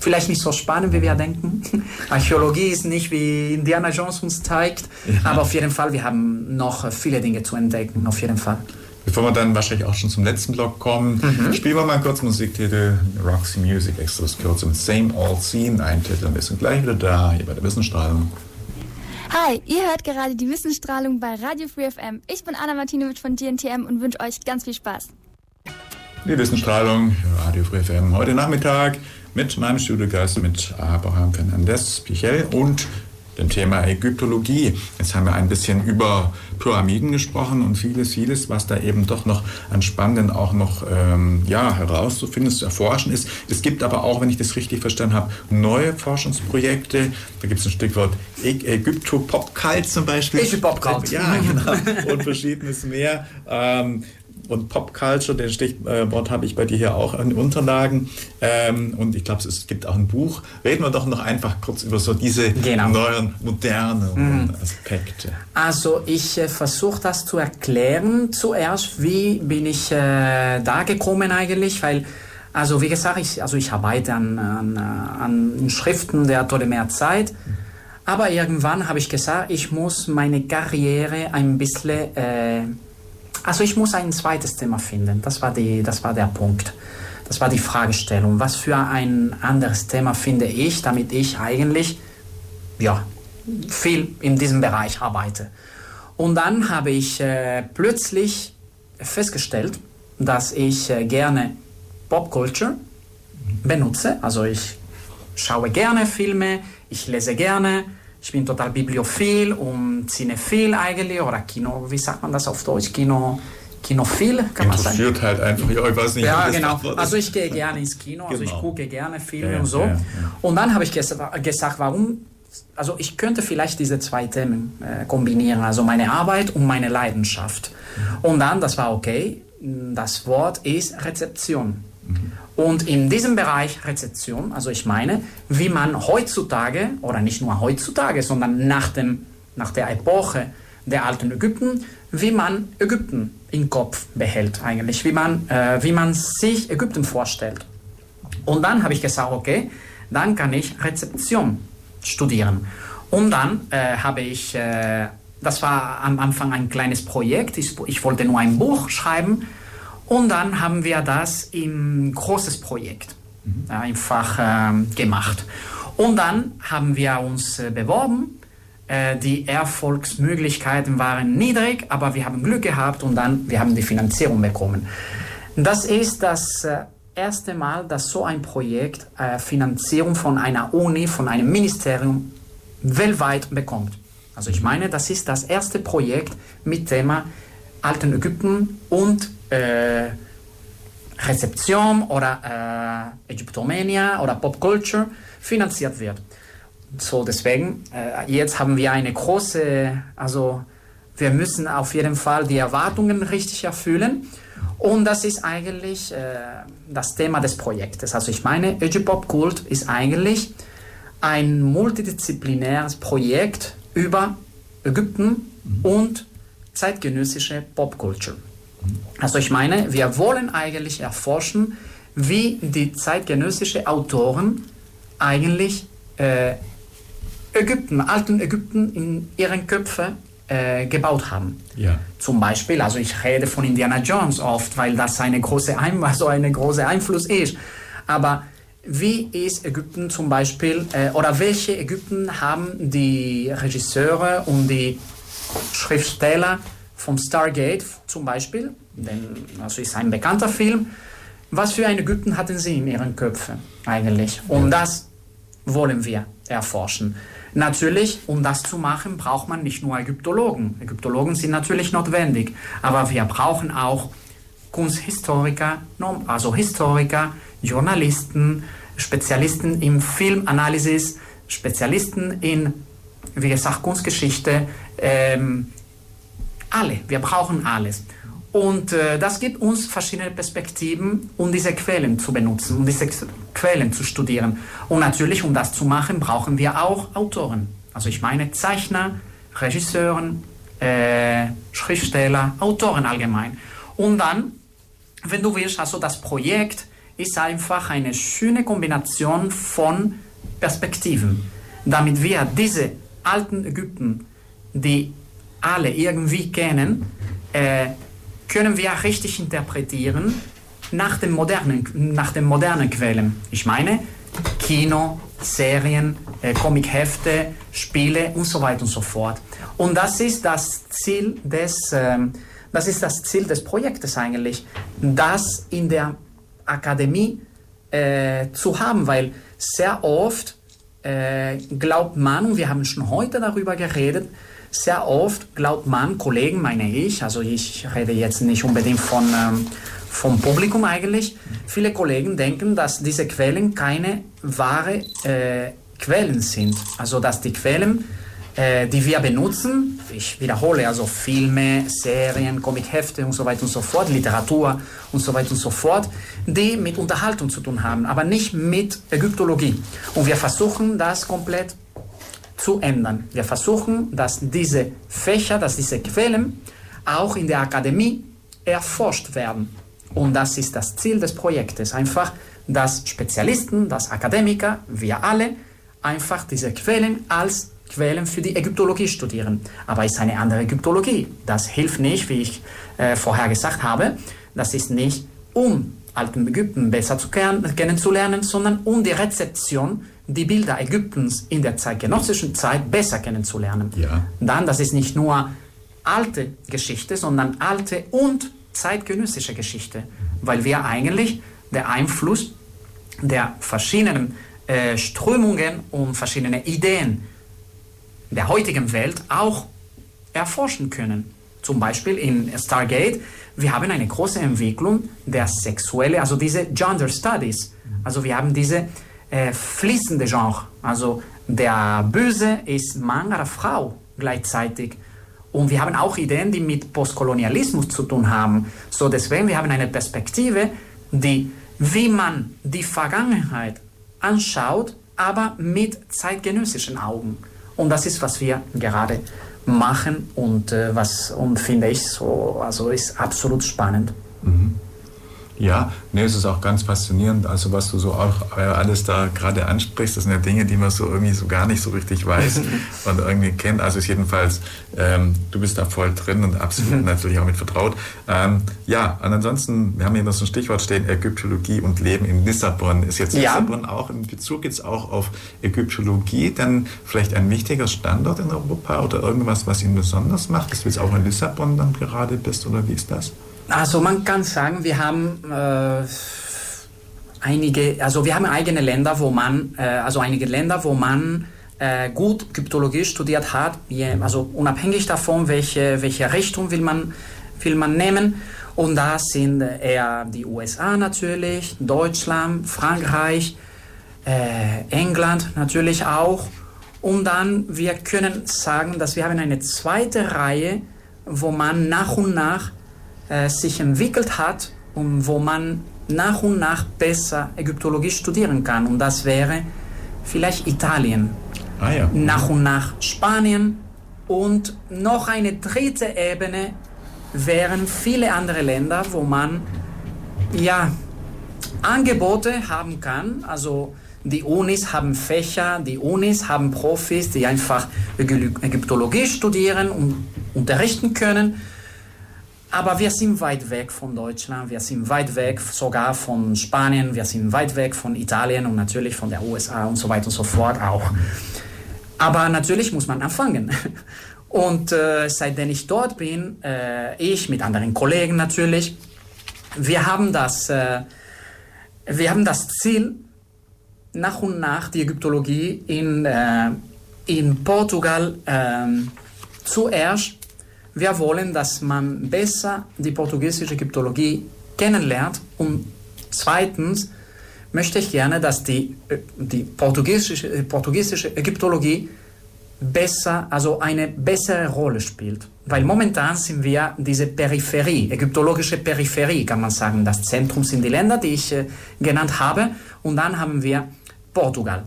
Vielleicht nicht so spannend, wie wir denken. Archäologie ist nicht wie Indiana Jones uns zeigt, aber auf jeden Fall, wir haben noch äh, viele Dinge zu entdecken, auf jeden Fall. Bevor wir dann wahrscheinlich auch schon zum letzten Block kommen, Mhm. spielen wir mal kurz Musiktitel Roxy Music extra kurz mit Same Old Scene, ein Titel. Wir sind gleich wieder da, hier bei der Wissenstrahlung. Hi, ihr hört gerade die Wissensstrahlung bei Radio Free FM. Ich bin Anna Martinovic von DNTM und wünsche euch ganz viel Spaß. Die Wissenstrahlung, Radio Free FM, heute Nachmittag mit meinem Studiogast, mit Abraham Fernandez Pichel und dem Thema Ägyptologie. Jetzt haben wir ein bisschen über Pyramiden gesprochen und vieles, vieles, was da eben doch noch an Spannenden auch noch ähm, ja, herauszufinden, zu erforschen ist. Es gibt aber auch, wenn ich das richtig verstanden habe, neue Forschungsprojekte. Da gibt es ein Stichwort Ä- Ägypto-Popcult zum Beispiel. Ägypto-Popcult. Ja, genau. Und verschiedenes mehr. Ähm, und Popculture, den Stichwort habe ich bei dir hier auch in Unterlagen. Ähm, und ich glaube, es gibt auch ein Buch. Reden wir doch noch einfach kurz über so diese Genau. neuen, modernen Aspekte. Also ich äh, versuche das zu erklären zuerst, wie bin ich äh, da gekommen eigentlich, weil, also wie gesagt, ich, also ich arbeite an, an, äh, an Schriften der Ptolemäerzeit, aber irgendwann habe ich gesagt, ich muss meine Karriere ein bisschen, äh, also ich muss ein zweites Thema finden, das war, die, das war der Punkt. Das war die Fragestellung. Was für ein anderes Thema finde ich, damit ich eigentlich ja, viel in diesem Bereich arbeite. Und dann habe ich äh, plötzlich festgestellt, dass ich äh, gerne Popculture benutze. Also ich schaue gerne Filme, ich lese gerne, ich bin total bibliophil und cinephil eigentlich, oder Kino, wie sagt man das auf Deutsch? Kino, Kinophil, kann man sagen. Interessiert halt einfach, ja, ich weiß nicht. Ja, genau. Also ich gehe gerne ins Kino, also ich Genau. gucke gerne Filme Ja, und so. ja, ja. Und dann habe ich ges gesagt, warum, also ich könnte vielleicht diese zwei Themen äh, kombinieren, also meine Arbeit und meine Leidenschaft. Und dann, das war okay, das Wort ist Rezeption. Und in diesem Bereich Rezeption, also ich meine, wie man heutzutage, oder nicht nur heutzutage, sondern nach, dem, nach der Epoche der alten Ägypten, wie man Ägypten im Kopf behält eigentlich, wie man, äh, wie man sich Ägypten vorstellt. Und dann habe ich gesagt, okay, dann kann ich Rezeption studieren. Und dann äh, habe ich, äh, das war am Anfang ein kleines Projekt, ich, ich wollte nur ein Buch schreiben und dann haben wir das im großes Projekt äh, einfach ähm, gemacht. Und dann haben wir uns äh, beworben. Äh, die Erfolgsmöglichkeiten waren niedrig, aber wir haben Glück gehabt und dann wir haben die Finanzierung bekommen. Das ist das äh, erste Mal, dass so ein Projekt äh, Finanzierung von einer Uni, von einem Ministerium weltweit bekommt. Also ich meine, das ist das erste Projekt mit Thema Alten Ägypten und äh, Rezeption oder äh, Ägyptomania oder Popculture finanziert wird. So deswegen, äh, jetzt haben wir eine große, also wir müssen auf jeden Fall die Erwartungen richtig erfüllen. Und das ist eigentlich äh, das Thema des Projektes. Also ich meine, Egypop Kult ist eigentlich ein multidisziplinäres Projekt über Ägypten und zeitgenössische Popculture. Also ich meine, wir wollen eigentlich erforschen, wie die zeitgenössische Autoren eigentlich äh, Ägypten, alten Ägypten in ihren Köpfen äh, gebaut haben. Ja. Zum Beispiel, also ich rede von Indiana Jones oft, weil das eine große, Ein also eine große Einfluss ist. Aber wie ist Ägypten zum Beispiel, äh, oder welche Ägypten haben die Regisseure und die Schriftsteller vom Stargate zum Beispiel, denn also ist ein bekannter Film, was für ein Ägypten hatten sie in ihren Köpfen eigentlich? Und das wollen wir erforschen. Natürlich, um das zu machen, braucht man nicht nur Ägyptologen. Ägyptologen sind natürlich notwendig, aber wir brauchen auch Kunsthistoriker, also Historiker, Journalisten, Spezialisten in Filmanalysis, Spezialisten in, wie gesagt, Kunstgeschichte, ähm, alle, wir brauchen alles. Und äh, das gibt uns verschiedene Perspektiven, um diese Quellen zu benutzen, um diese Quellen zu studieren. Und natürlich, um das zu machen, brauchen wir auch Autoren. Also ich meine Zeichner, Regisseuren, äh, Schriftsteller, Autoren allgemein. Und dann, wenn du willst, also das Projekt ist einfach eine schöne Kombination von Perspektiven, damit wir diese alten Ägypten, die alle irgendwie kennen, äh, können wir richtig interpretieren nach den modernen, nach den modernen Quellen. Ich meine Kino, Serien, äh, Comichefte, Spiele und so weiter und so fort. Und das ist das Ziel des, ähm, das ist das Ziel des Projektes eigentlich, das in der Akademie äh, zu haben, weil sehr oft äh, glaubt man, und wir haben schon heute darüber geredet, sehr oft glaubt man, Kollegen meine ich, also ich rede jetzt nicht unbedingt von, ähm, vom Publikum eigentlich, viele Kollegen denken, dass diese Quellen keine wahre äh, Quellen sind. Also dass die Quellen, äh, die wir benutzen, ich wiederhole, also Filme, Serien, Comichefte und so weiter und so fort, Literatur und so weiter und so fort, die mit Unterhaltung zu tun haben, aber nicht mit Ägyptologie. Und wir versuchen das komplett zu ändern. Wir versuchen, dass diese Fächer, dass diese Quellen auch in der Akademie erforscht werden. Und das ist das Ziel des Projektes. Einfach, dass Spezialisten, dass Akademiker, wir alle, einfach diese Quellen als Quellen für die Ägyptologie studieren. Aber es ist eine andere Ägyptologie. Das hilft nicht, wie ich äh, vorher gesagt habe. Das ist nicht, um alten Ägypten besser zu kennenzulernen, sondern um die Rezeption, die Bilder Ägyptens in der zeitgenössischen Zeit besser kennenzulernen. Ja. Dann, das ist nicht nur alte Geschichte, sondern alte und zeitgenössische Geschichte, weil wir eigentlich der Einfluss der verschiedenen äh, Strömungen und verschiedene Ideen der heutigen Welt auch erforschen können. Zum Beispiel in Stargate, wir haben eine große Entwicklung der sexuelle, also diese Gender Studies. Also wir haben diese äh, fließende Genre. Also der Böse ist Mann oder Frau gleichzeitig. Und wir haben auch Ideen, die mit Postkolonialismus zu tun haben. So deswegen, wir haben eine Perspektive, die, wie man die Vergangenheit anschaut, aber mit zeitgenössischen Augen. Und das ist, was wir gerade machen und äh, was und finde ich so, also ist absolut spannend. Mhm. Ja, nee, es ist auch ganz faszinierend, also was du so auch äh, alles da gerade ansprichst, das sind ja Dinge, die man so irgendwie so gar nicht so richtig weiß und irgendwie kennt. Also ist jedenfalls, ähm, du bist da voll drin und absolut natürlich auch mit vertraut. Ähm, ja, und ansonsten, wir haben hier noch so ein Stichwort stehen, Ägyptologie und Leben in Lissabon. Ist jetzt ja. Lissabon auch in Bezug jetzt auch auf Ägyptologie dann vielleicht ein wichtiger Standort in Europa oder irgendwas, was ihn besonders macht, dass du jetzt auch in Lissabon dann gerade bist oder wie ist das? Also man kann sagen, wir haben äh, einige, also wir haben eigene Länder, wo man, äh, also einige Länder, wo man äh, gut Kryptologie studiert hat, also unabhängig davon, welche, welche Richtung will man, will man nehmen. Und da sind eher die USA natürlich, Deutschland, Frankreich, äh, England natürlich auch. Und dann, wir können sagen, dass wir haben eine zweite Reihe, wo man nach und nach äh, sich entwickelt hat und wo man nach und nach besser Ägyptologie studieren kann. Und das wäre vielleicht Italien. Ah, ja. Nach und nach Spanien. Und noch eine dritte Ebene wären viele andere Länder, wo man ja Angebote haben kann. Also die Unis haben Fächer, die Unis haben Profis, die einfach Ägyptologie studieren und unterrichten können. Aber wir sind weit weg von Deutschland, wir sind weit weg sogar von Spanien, wir sind weit weg von Italien und natürlich von der USA und so weiter und so fort auch. Aber natürlich muss man anfangen. Und äh, seitdem ich dort bin, äh, ich mit anderen Kollegen natürlich, wir haben das, äh, wir haben das Ziel, nach und nach die Ägyptologie in, äh, in Portugal ähm, zuerst wir wollen, dass man besser die portugiesische Ägyptologie kennenlernt und zweitens möchte ich gerne, dass die, äh, die portugiesische, äh, portugiesische Ägyptologie besser, also eine bessere Rolle spielt. Weil momentan sind wir diese Peripherie, ägyptologische Peripherie, kann man sagen. Das Zentrum sind die Länder, die ich äh, genannt habe, und dann haben wir Portugal.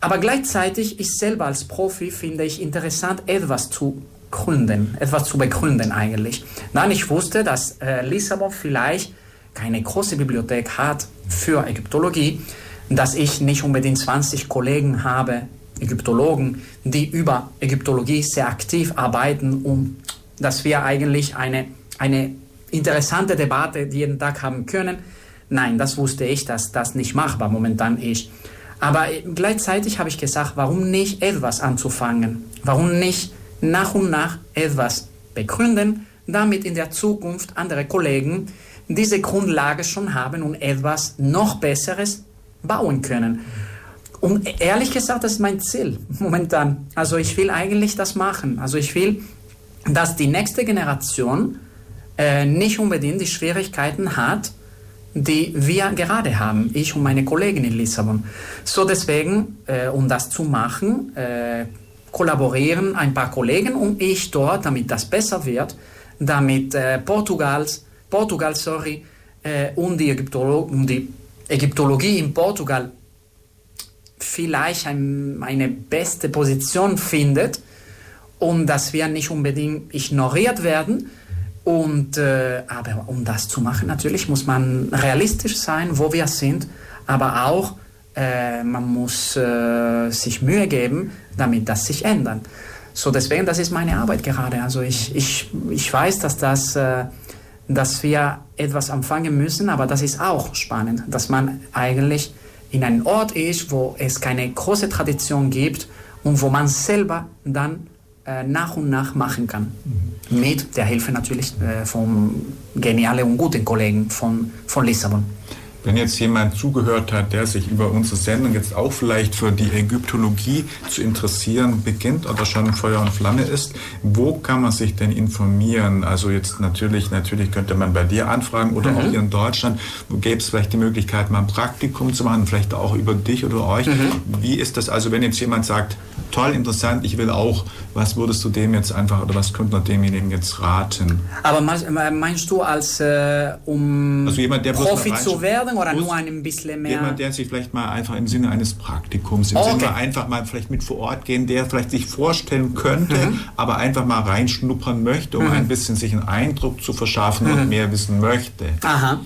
Aber gleichzeitig, ich selber als Profi finde ich interessant, etwas zu gründen, etwas zu begründen eigentlich. Dann ich wusste, dass äh, Lissabon vielleicht keine große Bibliothek hat für Ägyptologie, dass ich nicht unbedingt 20 Kollegen habe, Ägyptologen, die über Ägyptologie sehr aktiv arbeiten und dass wir eigentlich eine, eine interessante Debatte jeden Tag haben können. Nein, das wusste ich, dass das nicht machbar momentan ist. Aber äh, gleichzeitig habe ich gesagt, warum nicht etwas anzufangen? Warum nicht nach und nach etwas begründen, damit in der Zukunft andere Kollegen diese Grundlage schon haben und etwas noch Besseres bauen können. Und ehrlich gesagt, das ist mein Ziel momentan. Also ich will eigentlich das machen. Also ich will, dass die nächste Generation äh, nicht unbedingt die Schwierigkeiten hat, die wir gerade haben, ich und meine Kollegin in Lissabon. So deswegen, äh, um das zu machen, äh, kollaborieren ein paar Kollegen und ich dort, damit das besser wird, damit äh, Portugals, Portugal sorry, äh, und, die und die Ägyptologie in Portugal vielleicht ein, eine beste Position findet und dass wir nicht unbedingt ignoriert werden. Und, äh, aber um das zu machen, natürlich muss man realistisch sein, wo wir sind, aber auch äh, man muss äh, sich Mühe geben, damit das sich ändert. So deswegen, das ist meine Arbeit gerade. Also ich, ich, ich weiß, dass, das, äh, dass wir etwas anfangen müssen, aber das ist auch spannend, dass man eigentlich in einem Ort ist, wo es keine große Tradition gibt und wo man selber dann äh, nach und nach machen kann. Mhm. Mit der Hilfe natürlich äh, von genialen und guten Kollegen von, von Lissabon. Wenn jetzt jemand zugehört hat, der sich über unsere Sendung jetzt auch vielleicht für die Ägyptologie zu interessieren beginnt oder schon Feuer und Flamme ist, wo kann man sich denn informieren? Also jetzt natürlich, natürlich könnte man bei dir anfragen oder mhm. auch hier in Deutschland. Wo gäbe es vielleicht die Möglichkeit, mal ein Praktikum zu machen, vielleicht auch über dich oder euch? Mhm. Wie ist das also, wenn jetzt jemand sagt, toll, interessant, ich will auch, was würdest du dem jetzt einfach oder was könnte man demjenigen jetzt raten? Aber meinst du als äh, um also jemand, der Profi zu werden oder nur ein bisschen mehr? Jemand, der sich vielleicht mal einfach im Sinne eines Praktikums, im okay. Sinne einfach mal vielleicht mit vor Ort gehen, der vielleicht sich vorstellen könnte, mhm. aber einfach mal reinschnuppern möchte, um mhm. ein bisschen sich einen Eindruck zu verschaffen mhm. und mehr wissen möchte. Aha.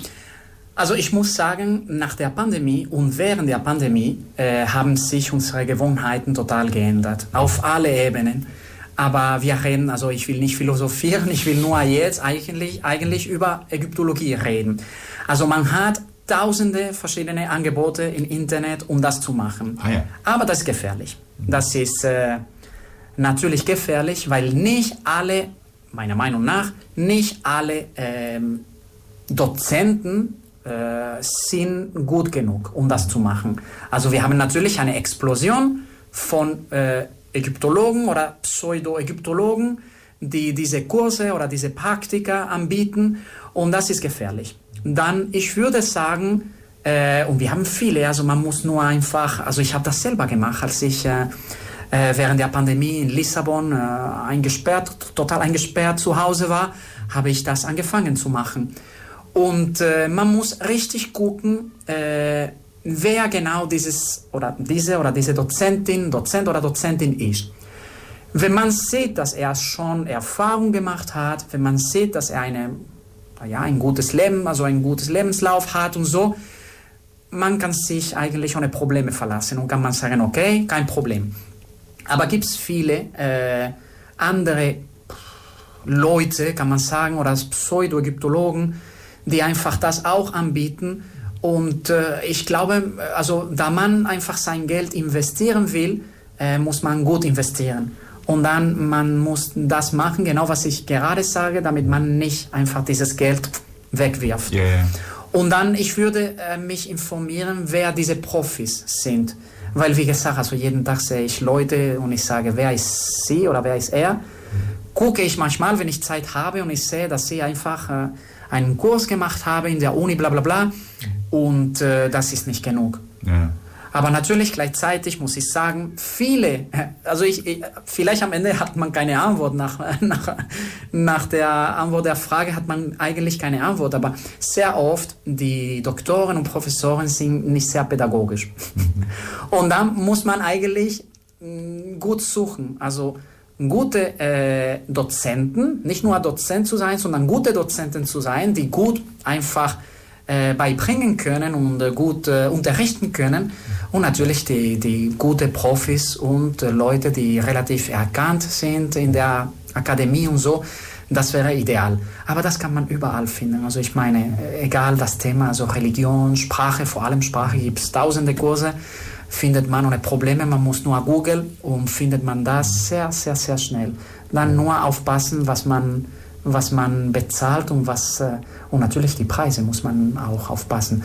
Also ich muss sagen, nach der Pandemie und während der Pandemie äh, haben sich unsere Gewohnheiten total geändert, auf alle Ebenen. Aber wir reden, also ich will nicht philosophieren, ich will nur jetzt eigentlich, eigentlich über Ägyptologie reden. Also man hat tausende verschiedene Angebote im Internet, um das zu machen. Ah ja. Aber das ist gefährlich. Das ist äh, natürlich gefährlich, weil nicht alle, meiner Meinung nach, nicht alle ähm, Dozenten äh, sind gut genug, um das zu machen. Also wir haben natürlich eine Explosion von äh, Ägyptologen oder Pseudo-Ägyptologen, die diese Kurse oder diese Praktika anbieten und das ist gefährlich. Dann, ich würde sagen, äh, und wir haben viele, also man muss nur einfach, also ich habe das selber gemacht, als ich äh, äh während der Pandemie in Lissabon eingesperrt, total eingesperrt zu Hause war, habe ich das angefangen zu machen. Und äh, man muss richtig gucken, äh, wer genau dieses oder diese oder diese Dozentin, Dozent oder Dozentin ist. Wenn man sieht, dass er schon Erfahrung gemacht hat, wenn man sieht, dass er eine, ja, ein gutes Leben, also ein gutes Lebenslauf hat und so, man kann sich eigentlich ohne Probleme verlassen und kann man sagen, okay, kein Problem. Aber gibt es viele äh, andere Leute, kann man sagen, oder Pseudo-Ägyptologen, die einfach das auch anbieten. Und äh, ich glaube, also da man einfach sein Geld investieren will, äh, muss man gut investieren. Und dann man muss das machen, genau was ich gerade sage, damit man nicht einfach dieses Geld wegwirft. Yeah. Und dann, ich würde äh, mich informieren, wer diese Profis sind. Weil, wie gesagt, also jeden Tag sehe ich Leute und ich sage, wer ist sie oder wer ist er. Gucke ich manchmal, wenn ich Zeit habe und ich sehe, dass sie einfach äh, einen Kurs gemacht habe in der Uni, bla bla bla. Und äh, das ist nicht genug. Ja. Aber natürlich gleichzeitig muss ich sagen, viele, also ich, ich, vielleicht am Ende hat man keine Antwort nach, nach, nach der Antwort der Frage hat man eigentlich keine Antwort, aber sehr oft die Doktoren und Professoren sind nicht sehr pädagogisch. Mhm. Und dann muss man eigentlich mm, gut suchen. Also gute äh, Dozenten, nicht nur Dozent zu sein, sondern gute Dozenten zu sein, die gut einfach äh, beibringen können und äh, gut äh, unterrichten können. Und natürlich die, die gute Profis und äh, Leute, die relativ erkannt sind in der Akademie und so. Das wäre ideal. Aber das kann man überall finden. Also ich meine, äh, egal das Thema, also Religion, Sprache, vor allem Sprache, gibt es tausende Kurse findet man ohne Probleme. Man muss nur googeln und findet man das sehr, sehr, sehr schnell. Dann nur aufpassen, was man, was man bezahlt und was, äh, und natürlich die Preise muss man auch aufpassen.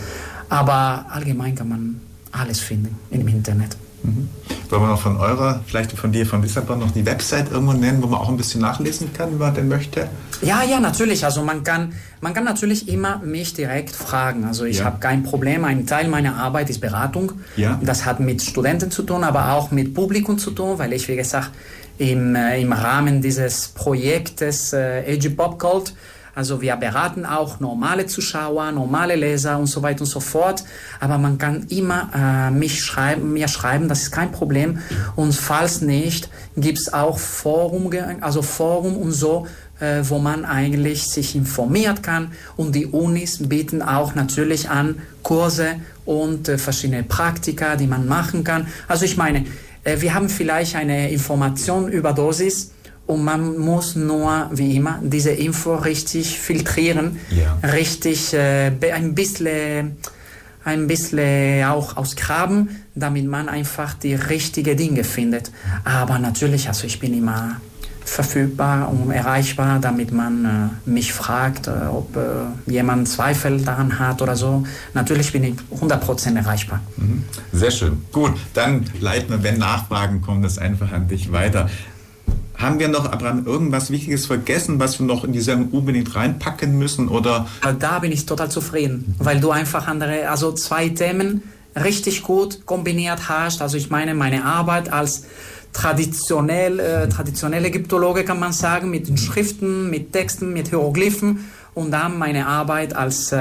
Aber allgemein kann man alles finden im Internet. Mhm. Wollen wir noch von eurer, vielleicht von dir, von Lissabon noch die Website irgendwo nennen, wo man auch ein bisschen nachlesen kann, wenn man denn möchte? Ja, ja, natürlich. Also man kann, man kann natürlich immer mich direkt fragen. Also ich ja. habe kein Problem. Ein Teil meiner Arbeit ist Beratung. Ja. Das hat mit Studenten zu tun, aber auch mit Publikum zu tun, weil ich, wie gesagt, im, äh, im Rahmen dieses Projektes äh, Age Pop Cult also wir beraten auch normale Zuschauer, normale Leser und so weiter und so fort. Aber man kann immer äh, mich schreiben, mir schreiben, das ist kein Problem. Und falls nicht, gibt es auch Forum, also Forum und so, äh, wo man eigentlich sich informiert kann. Und die Unis bieten auch natürlich an Kurse und äh, verschiedene Praktika, die man machen kann. Also ich meine, äh, wir haben vielleicht eine Information über Dosis und man muss nur, wie immer, diese Info richtig filtrieren, ja. richtig äh, ein bisschen ein bisschen auch ausgraben, damit man einfach die richtigen Dinge findet. Aber natürlich, also ich bin immer verfügbar und erreichbar, damit man äh, mich fragt, äh, ob äh, jemand Zweifel daran hat oder so. Natürlich bin ich 100% erreichbar. Mhm. Sehr schön. Gut, dann leiten wir, wenn Nachfragen kommen, das einfach an dich weiter. Haben wir noch, Abraham, irgendwas Wichtiges vergessen, was wir noch in die Sendung unbedingt reinpacken müssen? Oder? Da bin ich total zufrieden, weil du einfach andere, also zwei Themen richtig gut kombiniert hast. Also ich meine, meine Arbeit als traditionell, äh, traditionelle Ägyptologe kann man sagen, mit Schriften, mit Texten, mit Hieroglyphen und dann meine Arbeit als, äh,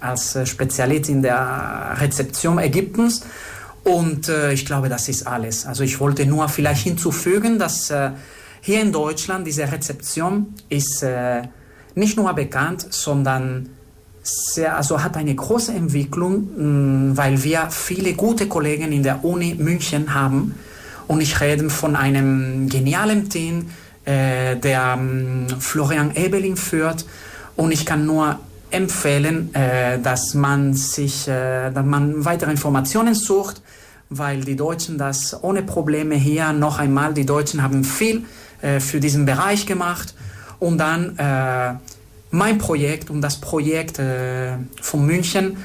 als Spezialist in der Rezeption Ägyptens. Und äh, ich glaube, das ist alles. Also ich wollte nur vielleicht hinzufügen, dass äh, hier in Deutschland diese Rezeption ist äh, nicht nur bekannt, sondern sehr, also hat eine große Entwicklung, mh, weil wir viele gute Kollegen in der Uni München haben. Und ich rede von einem genialen Team, äh, der mh, Florian Ebeling führt. Und ich kann nur empfehlen, äh, dass man sich, äh, dass man weitere Informationen sucht, weil die Deutschen das ohne Probleme hier noch einmal, die Deutschen haben viel äh, für diesen Bereich gemacht und dann äh, mein Projekt und das Projekt äh, von München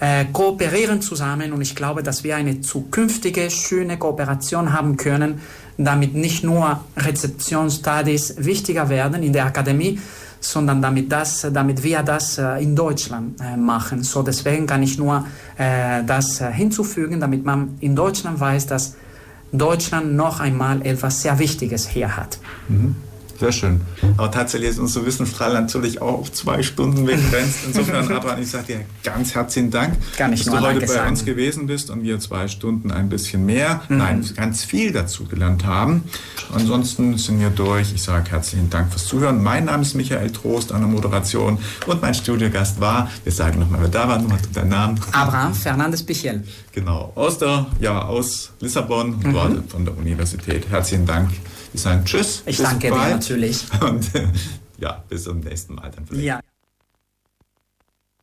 äh, kooperieren zusammen und ich glaube, dass wir eine zukünftige schöne Kooperation haben können, damit nicht nur Rezeptionsstudies wichtiger werden in der Akademie, sondern damit, das, damit wir das äh, in Deutschland äh, machen. So deswegen kann ich nur das hinzufügen, damit man in Deutschland weiß, dass Deutschland noch einmal etwas sehr Wichtiges hier hat. Mhm. Sehr schön. Aber tatsächlich ist unser Wissensstrahl natürlich auch auf zwei Stunden begrenzt. Insofern, Abraham, ich sage dir ganz herzlichen Dank, dass du heute Danke bei sagen. uns gewesen bist und wir zwei Stunden ein bisschen mehr, Mhm. nein, ganz viel dazu gelernt haben. Ansonsten sind wir durch. Ich sage herzlichen Dank fürs Zuhören. Mein Name ist Michael Trost an der Moderation und mein Studiogast war, wir sagen nochmal, wer da war, nochmal deinen Namen. Abraham Fernandes Pichel. Genau, aus der, ja, aus Lissabon und Mhm. von der Universität. Herzlichen Dank. Wir sagen Tschüss. Ich danke dir natürlich. Und äh, ja, bis zum nächsten Mal dann vielleicht. Ja.